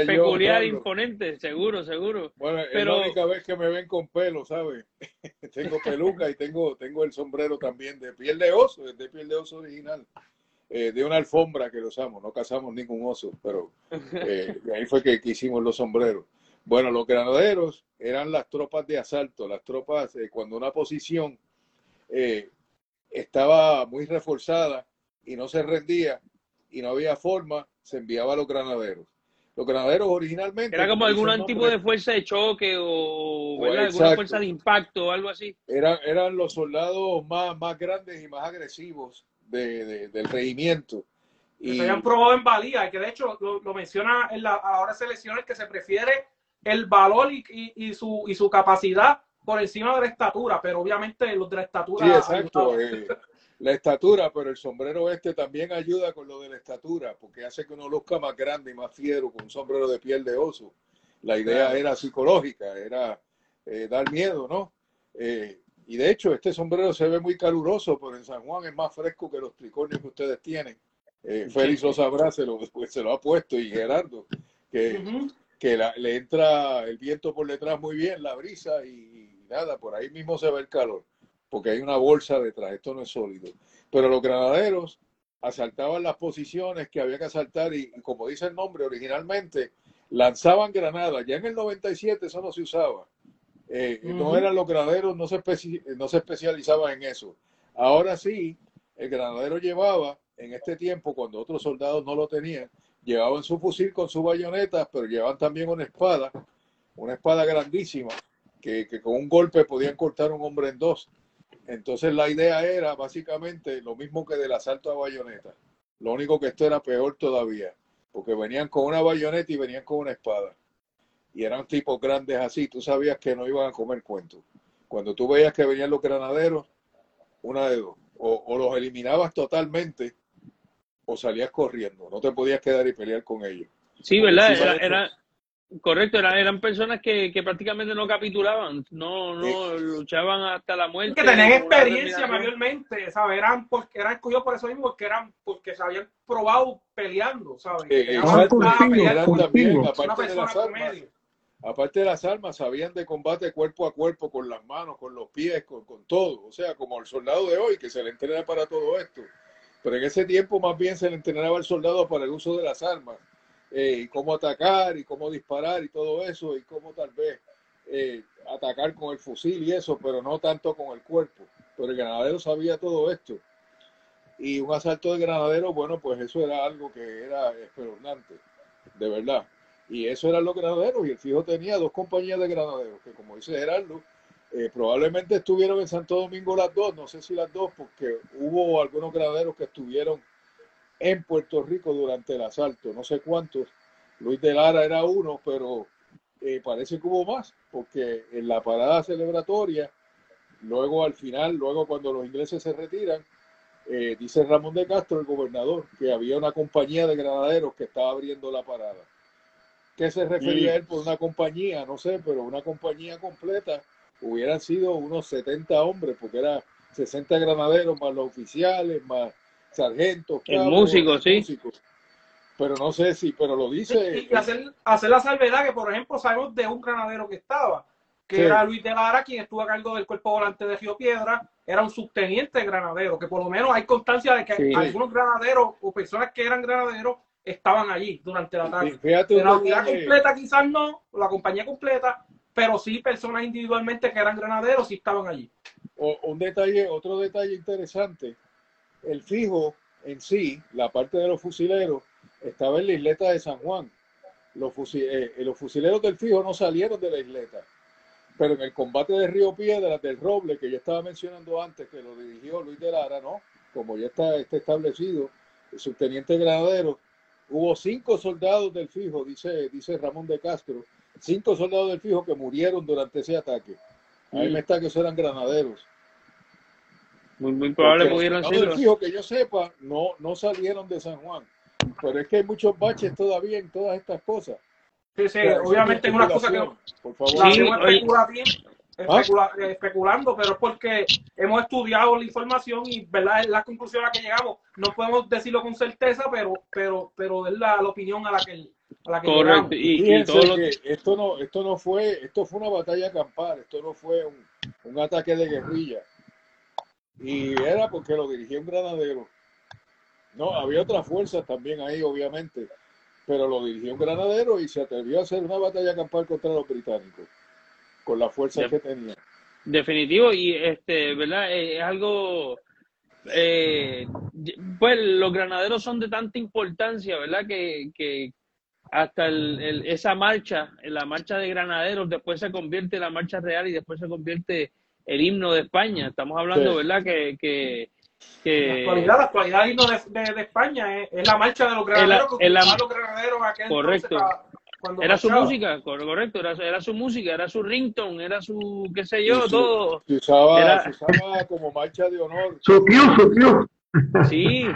peculiar, imponente, seguro, seguro. Bueno, es la única vez que me ven con pelo, ¿sabes? tengo peluca y tengo, tengo el sombrero también de piel de oso, de piel de oso original. Eh, de una alfombra que lo usamos, no cazamos ningún oso, pero eh, ahí fue que, hicimos los sombreros. Bueno, los granaderos eran las tropas de asalto, las tropas eh, cuando una posición estaba muy reforzada y no se rendía y no había forma, se enviaba a los granaderos. Los granaderos originalmente... Era como algún tipo de fuerza de choque o, alguna fuerza de impacto o algo así. Eran, eran los soldados más, más grandes y más agresivos de, del regimiento. Y... se habían probado en valía, que de hecho lo, menciona en la ahora selecciones que se prefiere el valor y, y, su, y su capacidad por encima de la estatura, pero obviamente los de la estatura. Sí, exacto. Eh, la estatura, pero el sombrero este también ayuda con lo de la estatura, porque hace que uno luzca más grande y más fiero con un sombrero de piel de oso. La idea era psicológica, era eh, dar miedo, ¿no? Eh, y de hecho, este sombrero se ve muy caluroso, pero en San Juan es más fresco que los tricornios que ustedes tienen. Eh, Félix lo sabrá, se lo, pues, se lo ha puesto, y Gerardo, que, que le entra el viento por detrás muy bien, la brisa, y, nada, por ahí mismo se ve el calor, porque hay una bolsa detrás, esto no es sólido. Pero los granaderos asaltaban las posiciones que había que asaltar y, como dice el nombre originalmente, lanzaban granadas. Ya en el 97 eso no se usaba eh, no eran los granaderos, no se, no se especializaban en eso. Ahora sí, el granadero llevaba, en este tiempo, cuando otros soldados no lo tenían, llevaban su fusil con su bayoneta, pero llevaban también una espada, una espada grandísima, que, que con un golpe podían cortar un hombre en dos. Entonces la idea era básicamente lo mismo que del asalto a bayoneta. Lo único que esto era peor todavía, porque venían con una bayoneta y venían con una espada y eran tipos grandes así, tú sabías que no iban a comer cuentos. Cuando tú veías que venían los granaderos, una de dos, o, los eliminabas totalmente o salías corriendo, no te podías quedar y pelear con ellos. Sí, ¿verdad? era, correcto, eran personas que, prácticamente no capitulaban, no, no eh, luchaban hasta la muerte. Que tenían experiencia mayormente, ¿sabes? Eran, porque, eran escogidos por eso mismo, porque eran porque se habían probado peleando, ¿sabes? Eh, también, aparte de las armas, aparte de las armas, sabían de combate cuerpo a cuerpo, con las manos, con los pies, con, todo. O sea, como el soldado de hoy, que se le entrena para todo esto. Pero en ese tiempo más bien se le entrenaba al soldado para el uso de las armas. Eh, y cómo atacar, y cómo disparar, y todo eso, y cómo tal vez eh, atacar con el fusil y eso, pero no tanto con el cuerpo. Pero el granadero sabía todo esto. Y un asalto de granadero, bueno, pues eso era algo que era espeluznante, de verdad. Y eso eran los granaderos. Y el fijo tenía dos compañías de granaderos, que como dice Gerardo, eh, probablemente estuvieron en Santo Domingo las dos, no sé si las dos, porque hubo algunos granaderos que estuvieron en Puerto Rico durante el asalto, no sé cuántos. Luis de Lara era uno, pero eh, parece que hubo más, porque en la parada celebratoria, luego al final, luego cuando los ingleses se retiran, eh, dice Ramón de Castro, el gobernador, que había una compañía de granaderos que estaba abriendo la parada. ¿Qué se refería él por una compañía? No sé, pero una compañía completa hubieran sido unos 70 hombres, porque era 60 granaderos más los oficiales, más sargentos, el músico, sí. Pero no sé si, pero lo dice. Y, hacer, hacer la salvedad que, por ejemplo, sabemos de un granadero que estaba, que era Luis de Lara, quien estuvo a cargo del cuerpo volante de Río Piedra, era un subteniente granadero, que por lo menos hay constancia de que algunos granaderos o personas que eran granaderos estaban allí durante la ataque. la unidad completa quizás no, la compañía completa, pero sí personas individualmente que eran granaderos y estaban allí. O, un detalle, otro detalle interesante, el fijo en sí, la parte de los fusileros, estaba en la isleta de San Juan. Los, eh, los fusileros del fijo no salieron de la isleta pero en el combate de Río Piedra, del Roble, que yo estaba mencionando antes, que lo dirigió Luis de Lara, ¿no? Como ya está, está establecido, el subteniente granadero, hubo cinco soldados del fijo, dice, dice Ramón de Castro, cinco soldados del fijo que murieron durante ese ataque. Ahí me está que eran granaderos. Muy, muy probable pudieron ser. Del fijo, que yo sepa, no, no salieron de San Juan. Pero es que hay muchos baches todavía en todas estas cosas. Sí, sí, obviamente es una cosa que por favor. Sí, especula bien, especulando, pero es porque hemos estudiado la información y verdad es la conclusión a la que llegamos. No podemos decirlo con certeza, pero pero pero es la, opinión a la que a la que Correcto. Y, todo que esto no esto no fue esto fue una batalla campal, esto no fue un, un ataque de guerrilla. Y era porque lo dirigía un granadero. No, había otras fuerzas también ahí, obviamente pero lo dirigió un granadero y se atrevió a hacer una batalla campal contra los británicos, con la fuerza que tenía. Definitivo, y este, ¿verdad? Eh, es algo. Eh, pues los granaderos son de tanta importancia, ¿verdad? Que, que hasta el, esa marcha, la marcha de granaderos, después se convierte en la marcha real y después se convierte el himno de España. Estamos hablando, ¿verdad? Que, que la actualidad, la actualidad de, de, España es, la marcha de los granaderos, los granaderos correcto. Era su música, correcto, era, era, su música, era su ringtone, era su, qué sé yo, todo. Se usaba, se usaba como marcha de honor. Su su Sí.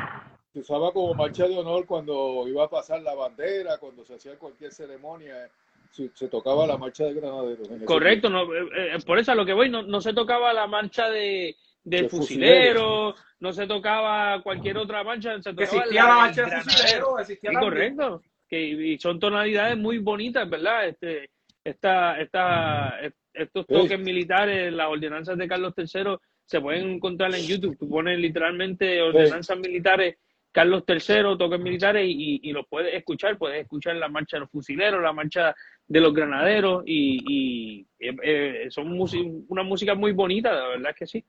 Se usaba como marcha de honor cuando iba a pasar la bandera, cuando se hacía cualquier ceremonia. Se, tocaba la marcha de granaderos. Correcto, no, eh, eh, por eso a lo que voy, no, no se tocaba la marcha de, del fusilero, no se tocaba cualquier otra marcha, se tocaba existía la, marcha del fusilero, existía correcto, que y son tonalidades muy bonitas, ¿verdad? Este, esta, esta, estos toques militares, las ordenanzas de Carlos III se pueden encontrar en YouTube, tú pones literalmente ordenanzas militares Carlos III, toques militares, y, y, los puedes escuchar, puedes escuchar la marcha de los fusileros, la marcha de los granaderos, y, y eh, eh, son una música muy bonita, la verdad es que sí.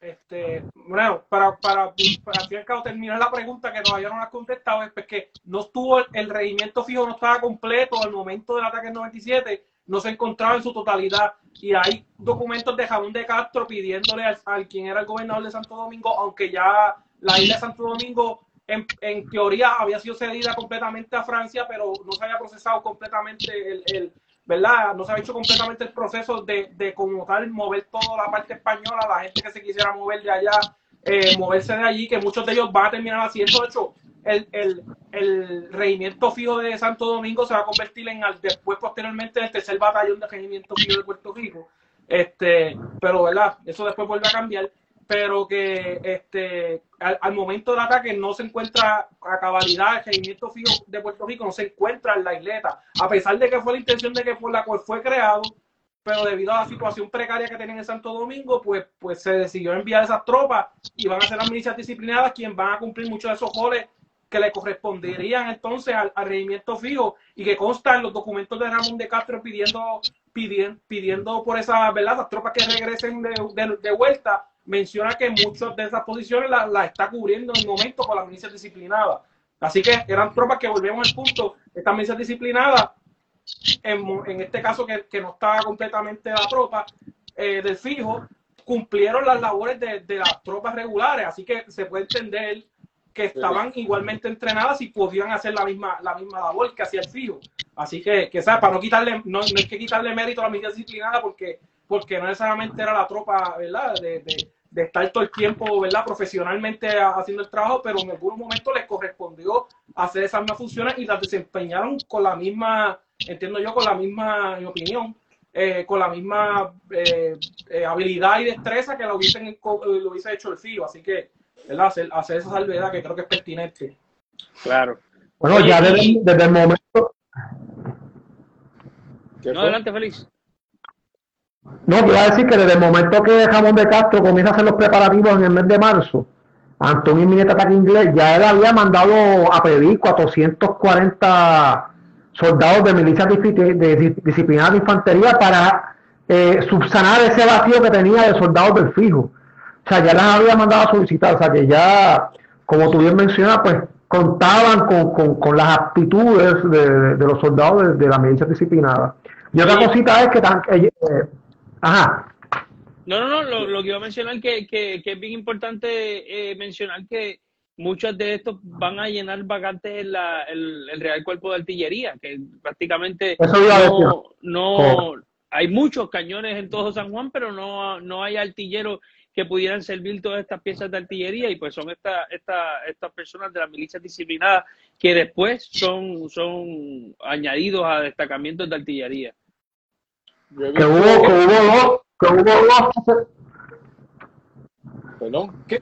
Este, bueno, para, para, para terminar la pregunta que todavía no la has contestado, es que no estuvo el, regimiento fijo, no estaba completo al momento del ataque del 97, no se encontraba en su totalidad. Y hay documentos de Jabón de Castro pidiéndole al, quien era el gobernador de Santo Domingo, aunque ya la isla de Santo Domingo en, en, teoría había sido cedida completamente a Francia, pero no se había procesado completamente el, el ¿verdad? No se ha hecho completamente el proceso de, de como tal mover toda la parte española, la gente que se quisiera mover de allá, eh, moverse de allí, que muchos de ellos van a terminar haciendo. De hecho, el, el, el, regimiento fijo de Santo Domingo se va a convertir en, después, posteriormente, en el tercer batallón de regimiento fijo de Puerto Rico. Este, pero, ¿verdad? Eso después vuelve a cambiar pero que este al, momento del ataque no se encuentra a cabalidad el regimiento fijo de Puerto Rico, no se encuentra en la isleta, a pesar de que fue la intención de que por la cual fue creado, pero debido a la situación precaria que tienen en Santo Domingo, pues, pues se decidió enviar esas tropas y van a ser las milicias disciplinadas quienes van a cumplir muchos de esos goles que le corresponderían entonces al, regimiento fijo y que consta en los documentos de Ramón de Castro pidiendo pidiendo, pidiendo por esas, ¿verdad? las tropas que regresen de, de vuelta menciona que muchas de esas posiciones las la está cubriendo en el momento con las milicias disciplinadas. Así que eran tropas que volvemos al punto, estas milicias disciplinadas, en, en este caso que, que, no estaba completamente la tropa eh, del fijo, cumplieron las labores de, de, las tropas regulares, así que se puede entender que estaban igualmente entrenadas y podían hacer la misma, la misma labor que hacía el fijo. Así que, que para no quitarle, no, no hay que quitarle mérito a la milicias disciplinadas porque porque no necesariamente era la tropa, ¿verdad? De, de estar todo el tiempo, ¿verdad? Profesionalmente haciendo el trabajo, pero en algunos momentos les correspondió hacer esas mismas funciones y las desempeñaron con la misma, entiendo yo, con la misma, en mi opinión, eh, con la misma eh, eh, habilidad y destreza que lo, hubiesen, lo hubiese hecho el FIO. Así que, ¿verdad? Hacer, hacer esa salvedad que creo que es pertinente. Claro. Bueno, ya desde, desde el momento. No, adelante, Félix. No, quiero decir que desde el momento que Jamón de Castro comienza a hacer los preparativos en el mes de marzo, Antonio Mineta Ataque Inglés, ya él había mandado a pedir 440 soldados de milicias de, disciplinadas de infantería para eh, subsanar ese vacío que tenía de soldados del fijo. O sea, ya las había mandado a solicitar, o sea que ya, como tú bien mencionas, pues contaban con, las aptitudes de, los soldados de, la milicia disciplinada. Y otra cosita es que, tan, eh, Ajá. No, no, no, lo, que iba a mencionar que, que, es bien importante eh, mencionar que muchos de estos van a llenar vacantes en la, el, Real Cuerpo de Artillería, que prácticamente no, no hay muchos cañones en todo San Juan, pero no, no hay artilleros que pudieran servir todas estas piezas de artillería y pues son estas esta, estas personas de las milicias disciplinadas que después son, son añadidos a destacamientos de artillería. Que hubo, que hubo dos, que hubo dos. Perdón, ¿qué?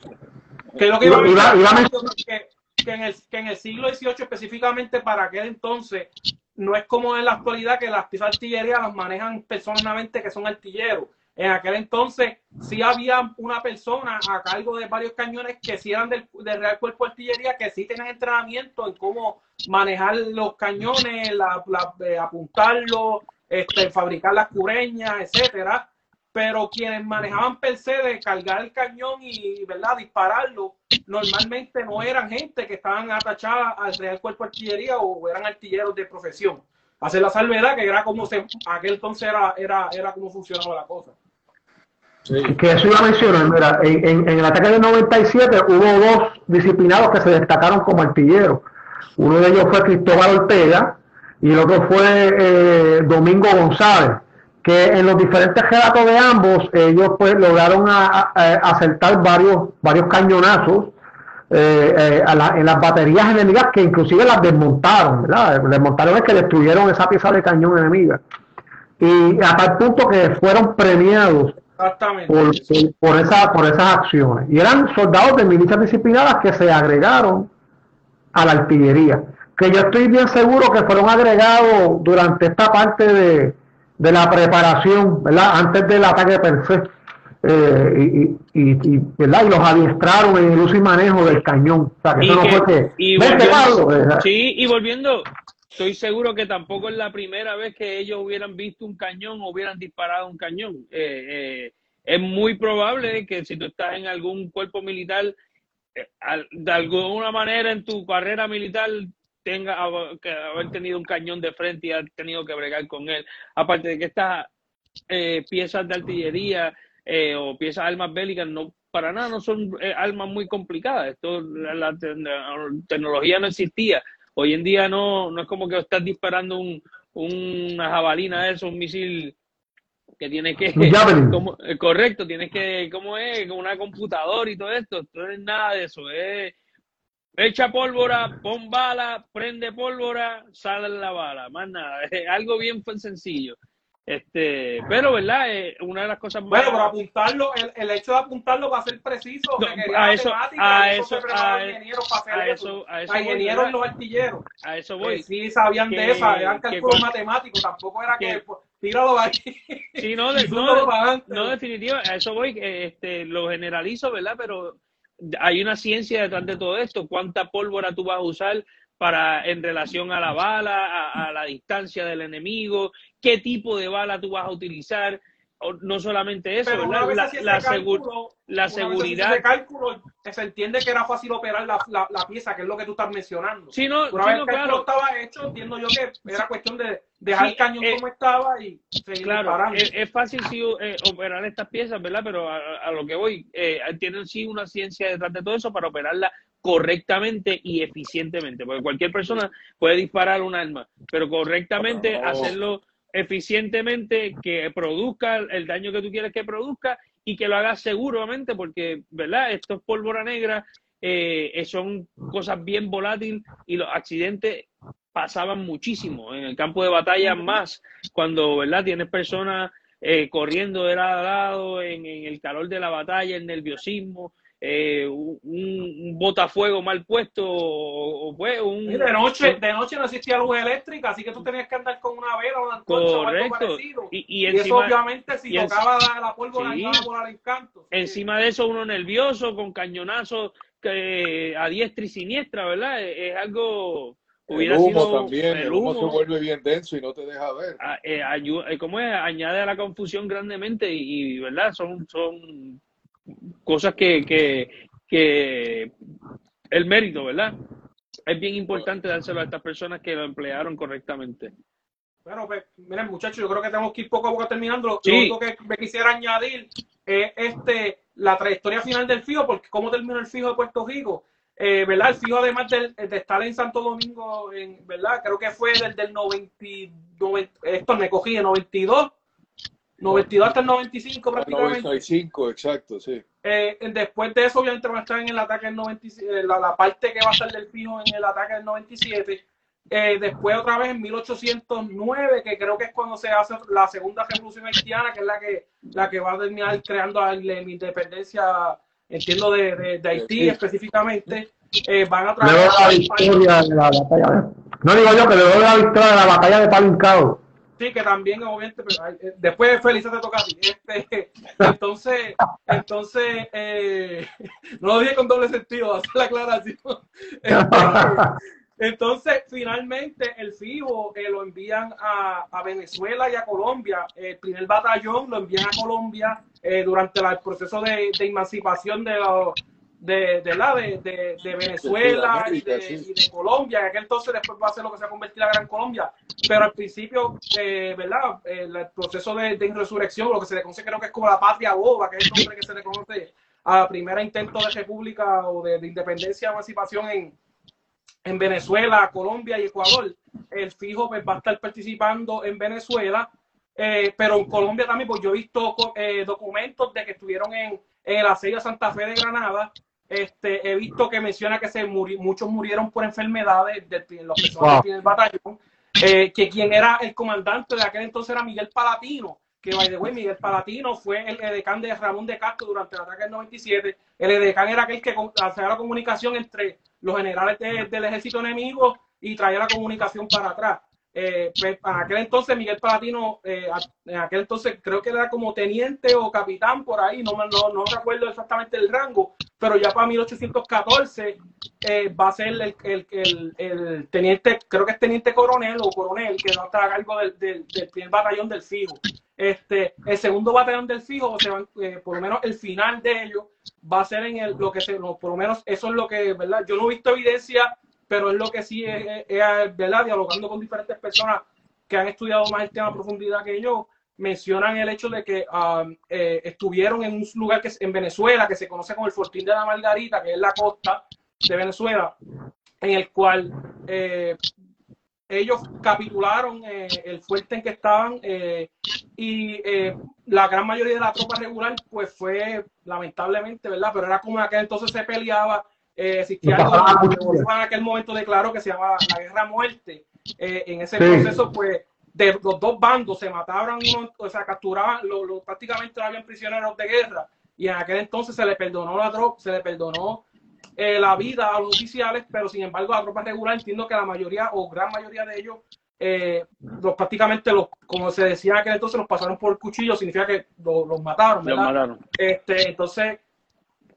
Que lo que iba a decir que, que, en el, que en el siglo XVIII, específicamente para aquel entonces, no es como en la actualidad que las piezas de artillería las manejan personalmente que son artilleros. En aquel entonces sí había una persona a cargo de varios cañones que sí eran del, Real Cuerpo de Artillería, que sí tenían entrenamiento en cómo manejar los cañones, la, la, eh, apuntarlos, este, fabricar las cureñas, etcétera. Pero quienes manejaban per se de cargar el cañón y ¿verdad? dispararlo, normalmente no eran gente que estaban atachadas al Real Cuerpo de Artillería o eran artilleros de profesión. Hacer la salvedad que era como se, aquel entonces era, era, era como funcionaba la cosa. Que eso iba a mencionar, mira, en, en, el ataque del 97 hubo dos disciplinados que se destacaron como artilleros. Uno de ellos fue Cristóbal Ortega, y el otro fue eh, Domingo González, que en los diferentes relatos de ambos ellos pues lograron acertar varios, varios cañonazos eh, eh, en las baterías enemigas que inclusive las desmontaron, ¿verdad? Desmontaron es que destruyeron esa pieza de cañón enemiga. Y a tal punto que fueron premiados por, por, esa, por esas acciones. Y eran soldados de milicias disciplinadas que se agregaron a la artillería que yo estoy bien seguro que fueron agregados durante esta parte de, la preparación, ¿verdad? Antes del ataque perfecto. Eh, y, y, ¿verdad? y los adiestraron en el uso y manejo del cañón. O sea, que eso no fue que. Y volviendo, sí, y volviendo, estoy seguro que tampoco es la primera vez que ellos hubieran visto un cañón o hubieran disparado un cañón. Eh, eh, es muy probable que si tú estás en algún cuerpo militar, de alguna manera en tu carrera militar tenga que haber tenido un cañón de frente y ha tenido que bregar con él. Aparte de que estas eh, piezas de artillería eh, o piezas de armas bélicas no para nada no son eh, armas muy complicadas. Esto la, tecnología no existía. Hoy en día no, no es como que estás disparando un, una jabalina de eso, un misil que tiene que como, correcto, tienes que, ¿cómo es? Con una computadora y todo esto, no es nada de eso, es Echa pólvora, pon bala, prende pólvora, sale la bala. Más nada, algo bien sencillo. Este, pero verdad, eh, una de las cosas más. Bueno, pero apuntarlo, el, el, hecho de apuntarlo va a ser preciso. a eso, a eso, a, ingenieros para eso, a eso, ingenieros y los artilleros. A eso voy. sí sabían de esa, eran cálculos matemáticos, tampoco era que, pues, tíralo ahí. Sí, no, no, no, definitiva, a eso voy, este, lo generalizo, ¿verdad? Pero hay una ciencia detrás de todo esto. ¿Cuánta pólvora tú vas a usar para en relación a la bala, a, la distancia del enemigo? ¿Qué tipo de bala tú vas a utilizar? no solamente eso, la, la, la seguridad. cálculo se entiende que era fácil operar la, la, pieza, que es lo que tú estás mencionando. Sí, no, claro. estaba hecho, entiendo yo que era cuestión de dejar el cañón eh, como estaba y seguir claro, Es, fácil sí eh, operar estas piezas, ¿verdad? Pero a, lo que voy, eh, tienen sí una ciencia detrás de todo eso para operarla correctamente y eficientemente, porque cualquier persona puede disparar un arma, pero correctamente hacerlo eficientemente, que produzca el daño que tú quieres que produzca y que lo haga seguramente porque, ¿verdad? Esto es pólvora negra, eh, son cosas bien volátiles y los accidentes pasaban muchísimo en el campo de batalla más cuando, ¿verdad? Tienes personas eh, corriendo de lado a lado en, el calor de la batalla, el nerviosismo, eh, un, un, botafuego mal puesto o, pues un... de noche, de noche no existía luz eléctrica, así que tú tenías que andar con una vela o una antorcha o algo parecido. Y, y, encima, eso obviamente si tocaba la, la pólvora sí. iba a volar en canto. Encima de eso uno nervioso, con cañonazos que, a diestra y siniestra, ¿verdad? Es, es algo Hubiera el humo sido, también, el humo, se vuelve bien denso y no te deja ver. Eh, ayuda, eh, ¿Cómo es? Añade a la confusión grandemente y, ¿verdad? Son, son cosas que, que, que el mérito, ¿verdad? Es bien importante dárselo a estas personas que lo emplearon correctamente. Bueno, pues, miren, muchachos, yo creo que tenemos que ir poco a poco terminando. Sí. Lo único que me quisiera añadir es este, la trayectoria final del FIO, porque cómo terminó el FIO de Puerto Rico eh, ¿verdad? El fijo, además de, de, estar en Santo Domingo, en, ¿verdad? Creo que fue desde el 90, 90 esto me cogí, en 92, 92 hasta el 95 prácticamente. 95, exacto, sí. Eh, después de eso, obviamente, van a estar en el ataque del 97, la, la, parte que va a ser del fijo en el ataque del 97. Eh, después, otra vez en 1809, que creo que es cuando se hace la segunda revolución haitiana, que es la que, la que va a terminar creando la, la independencia entiendo de, de, de Haití sí. específicamente, eh, van a traer la victoria de la batalla. No digo yo que luego de la victoria de la batalla de Palincao. Sí, que también, obviamente, pero, eh, después Feliz te toca a ti. Este, entonces, entonces eh, no lo dije con doble sentido, hacer la aclaración. Este, entonces, finalmente, el FIBO eh, lo envían a, a, Venezuela y a Colombia. El primer batallón lo envían a Colombia eh, durante la, el proceso de, de emancipación de, lo, de, de, la, de, Venezuela y de, sí. y de, Colombia. En aquel entonces después va a ser lo que se va a convertir la Gran Colombia. Pero al principio, eh, ¿verdad? El, el, proceso de, de insurrección, lo que se le conoce creo que es como la patria boba, que es el nombre que se le conoce a la primera intento de república o de, de independencia, emancipación en en Venezuela, Colombia y Ecuador. El fijo pues, va a estar participando en Venezuela, eh, pero en Colombia también, pues yo he visto eh, documentos de que estuvieron en, en el asedio a Santa Fe de Granada. Este, he visto que menciona que se muri muchos murieron por enfermedades de, de los personas wow. del batallón, eh, que quien era el comandante de aquel entonces era Miguel Palatino, que by the way, Miguel Palatino fue el edecán de Ramón de Castro durante el ataque del 97. El edecán era aquel que hacía la comunicación entre los generales de, del ejército enemigo y traía la comunicación para atrás. Eh, pues, aquel entonces Miguel Palatino, eh, en aquel entonces creo que era como teniente o capitán por ahí, no, no, no recuerdo exactamente el rango, pero ya para 1814 eh, va a ser el, el, el, el, teniente, creo que es teniente coronel o coronel, que no está a cargo del, del, del primer batallón del Fijo. Este, el segundo batallón del Fijo, o sea, eh, por lo menos el final de ello, va a ser en el, lo que se, no, por lo menos eso es lo que, ¿verdad? Yo no he visto evidencia pero es lo que sí es, es, ¿verdad? Dialogando con diferentes personas que han estudiado más el tema a profundidad que yo, mencionan el hecho de que um, eh, estuvieron en un lugar que es en Venezuela, que se conoce como el Fortín de la Margarita, que es la costa de Venezuela, en el cual eh, ellos capitularon eh, el fuerte en que estaban eh, y eh, la gran mayoría de la tropa regular pues fue lamentablemente, ¿verdad? Pero era como en aquel entonces se peleaba eh, existía algo que en aquel momento declaró que se llamaba la guerra muerte. En ese sí. proceso, pues, de los dos bandos se mataban, uno, o sea, capturaban, lo, lo, prácticamente no habían prisioneros de guerra. Y en aquel entonces se le perdonó la tropa, se le perdonó eh, la vida a los oficiales, pero sin embargo, a la tropa regular entiendo que la mayoría o gran mayoría de ellos, eh, los prácticamente, los, como se decía aquel entonces, los pasaron por cuchillo, significa que los, los mataron, ¿verdad? Los mataron. Este, entonces,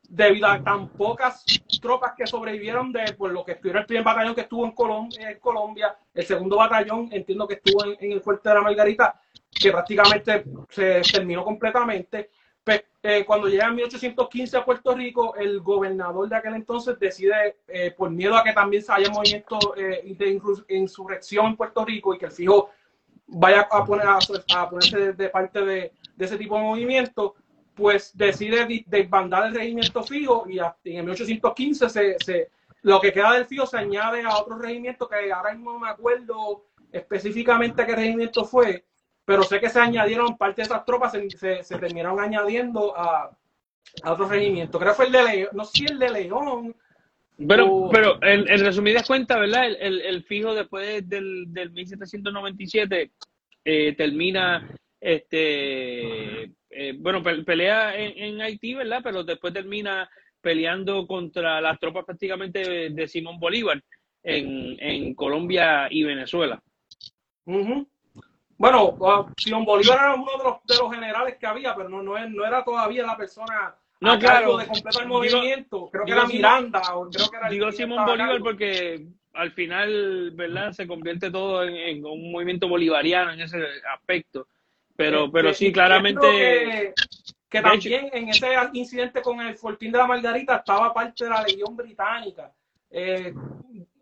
debido a tan pocas tropas que sobrevivieron de por lo que estuvieron el primer batallón que estuvo en, Colom en Colombia, el segundo batallón entiendo que estuvo en, en, el fuerte de la Margarita, que prácticamente se terminó completamente. Pues, cuando llega en 1815 a Puerto Rico, el gobernador de aquel entonces decide, eh, por miedo a que también se haya movimiento eh, de insurrección en Puerto Rico y que el fijo vaya a, poner a, ponerse de, parte de, de ese tipo de movimiento, pues decide desbandar el regimiento fijo y en 1815 se, se, lo que queda del fijo se añade a otro regimiento que ahora mismo no me acuerdo específicamente qué regimiento fue, pero sé que se añadieron parte de esas tropas, se, se, terminaron añadiendo a, a otros regimientos. Creo que fue el de León, no sé si el de León. Pero, pero en, en, resumidas cuentas, ¿verdad? El, el, el fijo después del, del 1797 eh, termina, este, eh, bueno, pelea en, en Haití, ¿verdad? Pero después termina peleando contra las tropas prácticamente de, Simón Bolívar en, en, Colombia y Venezuela. Bueno, Simón Bolívar era uno de los, de los generales que había, pero no, no, no era todavía la persona no, a claro. de completar el movimiento. Creo que era Miranda. O creo que era digo Simón Bolívar porque al final, ¿verdad? Se convierte todo en, en, un movimiento bolivariano en ese aspecto. Pero, este, pero sí, claramente que también en ese incidente con el Fortín de la Margarita estaba parte de la Legión Británica. Eh,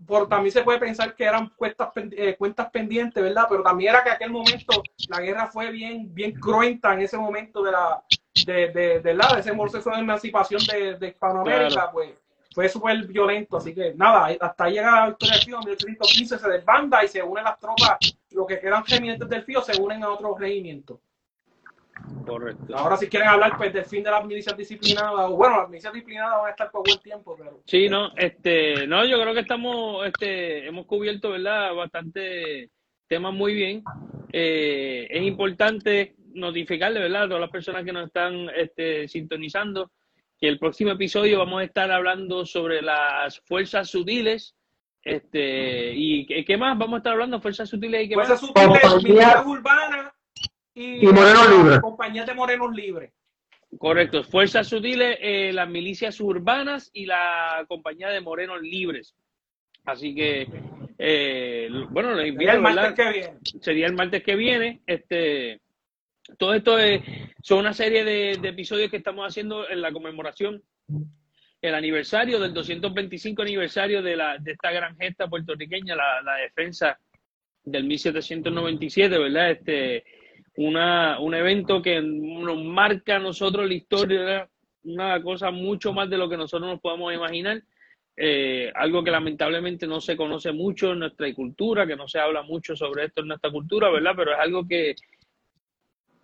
por, también se puede pensar que eran cuentas, eh, cuentas pendientes, ¿verdad? Pero también era que en aquel momento la guerra fue bien, bien cruenta en ese momento de la de, de, de, de ese proceso de emancipación de, de Hispanoamérica, pues fue súper violento. Así que nada, hasta ahí llega la victoria del FIO, en 1815 se desbanda y se unen las tropas, lo que quedan regimientos del FIO se unen a otros regimientos. Correcto. Ahora si quieren hablar pues del fin de las milicias disciplinadas, bueno, las milicias disciplinadas van a estar por buen tiempo, pero... Sí, no, este, no, yo creo que estamos, este, hemos cubierto, ¿verdad? Bastante temas muy bien. Eh, es importante notificarle, ¿verdad? A todas las personas que nos están este, sintonizando que el próximo episodio vamos a estar hablando sobre las fuerzas sutiles. Este, ¿Y qué más? Vamos a estar hablando fuerzas sutiles y qué fuerzas más? sutiles, militares urbanas y, y Morenos Libres. Compañía de Morenos Libres. Correcto, Fuerzas Sutiles, eh, las milicias urbanas y la compañía de Morenos Libres. Así que, eh, bueno, les invito, Sería el martes que viene. Sería el martes que viene. Este, todo esto es, son una serie de, de, episodios que estamos haciendo en la conmemoración, el aniversario del 225 aniversario de, la, de esta gran gesta puertorriqueña, la, la defensa del 1797, ¿verdad? Este, una, un evento que nos marca a nosotros la historia, una cosa mucho más de lo que nosotros nos podemos imaginar. Eh, algo que lamentablemente no se conoce mucho en nuestra cultura, que no se habla mucho sobre esto en nuestra cultura, ¿verdad? Pero es algo que eh,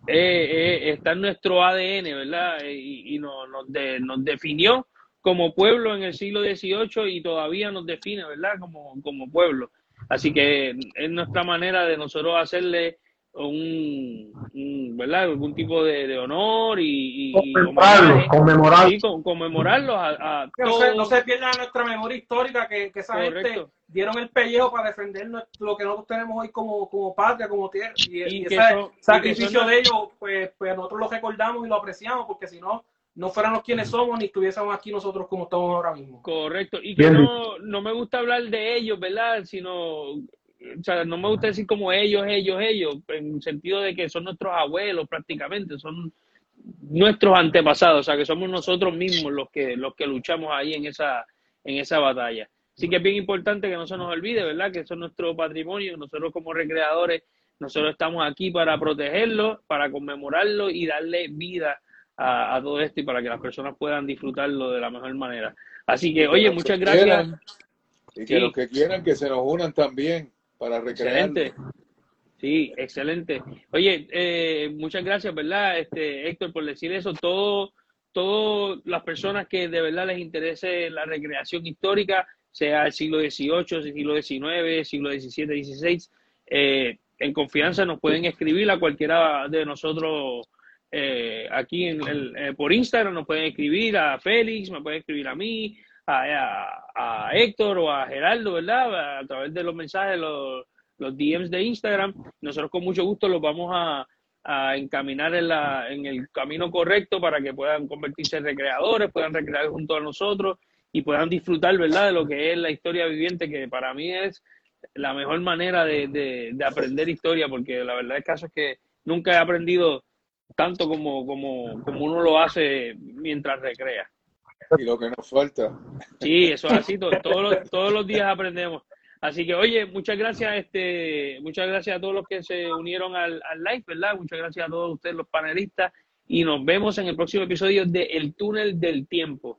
eh, está en nuestro ADN, ¿verdad? Y, y nos, nos, de, nos, definió como pueblo en el siglo XVIII y todavía nos define, ¿verdad? Como, como pueblo. Así que es nuestra manera de nosotros hacerle un, un, ¿verdad? algún tipo de, de honor y, y conmemorarlos, conmemorar. sí, con, conmemorarlos a, a no, se, no se pierda nuestra memoria histórica que, que esa Correcto. gente dieron el pellejo para defender lo que nosotros tenemos hoy como, como patria, como tierra y, y, y ese sacrificio son... de ellos pues, pues nosotros lo recordamos y lo apreciamos porque si no no fuéramos quienes somos ni estuviésemos aquí nosotros como estamos ahora mismo. Correcto. Y que no, no me gusta hablar de ellos, ¿verdad? Sino o sea, no me gusta decir como ellos, ellos, ellos, en el sentido de que son nuestros abuelos prácticamente, son nuestros antepasados, o sea, que somos nosotros mismos los que, los que luchamos ahí en esa, en esa batalla. Así que es bien importante que no se nos olvide, ¿verdad? Que eso es nuestro patrimonio, nosotros como recreadores, nosotros estamos aquí para protegerlo, para conmemorarlo y darle vida a, a todo esto y para que las personas puedan disfrutarlo de la mejor manera. Así que, oye, muchas gracias. Quieran, y que sí. los que quieran que se nos unan también para recrear. Excelente. Sí, excelente. Oye, eh, muchas gracias, ¿verdad, este Héctor, por decir eso? Todo, todas las personas que de verdad les interese la recreación histórica, sea el siglo XVIII, siglo XIX, siglo XVII, XVI, eh, en confianza nos pueden escribir a cualquiera de nosotros eh, aquí en el, eh, por Instagram, nos pueden escribir a Félix, me pueden escribir a mí, a, a, a, Héctor o a Geraldo, ¿verdad? A través de los mensajes, los, los DMs de Instagram. Nosotros con mucho gusto los vamos a, a encaminar en, la, en el camino correcto para que puedan convertirse en recreadores, puedan recrear junto a nosotros y puedan disfrutar, ¿verdad?, de lo que es la historia viviente, que para mí es la mejor manera de, de, de aprender historia, porque la verdad el caso es que nunca he aprendido tanto como, como, como uno lo hace mientras recrea. Y lo que nos falta. Sí, eso es así, todos, los, todos los días aprendemos. Así que, oye, muchas gracias, este, muchas gracias a todos los que se unieron al, al live, ¿verdad? Muchas gracias a todos ustedes, los panelistas, y nos vemos en el próximo episodio de El Túnel del Tiempo.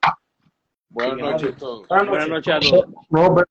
Buenas noches a todos. Buenas noches a todos.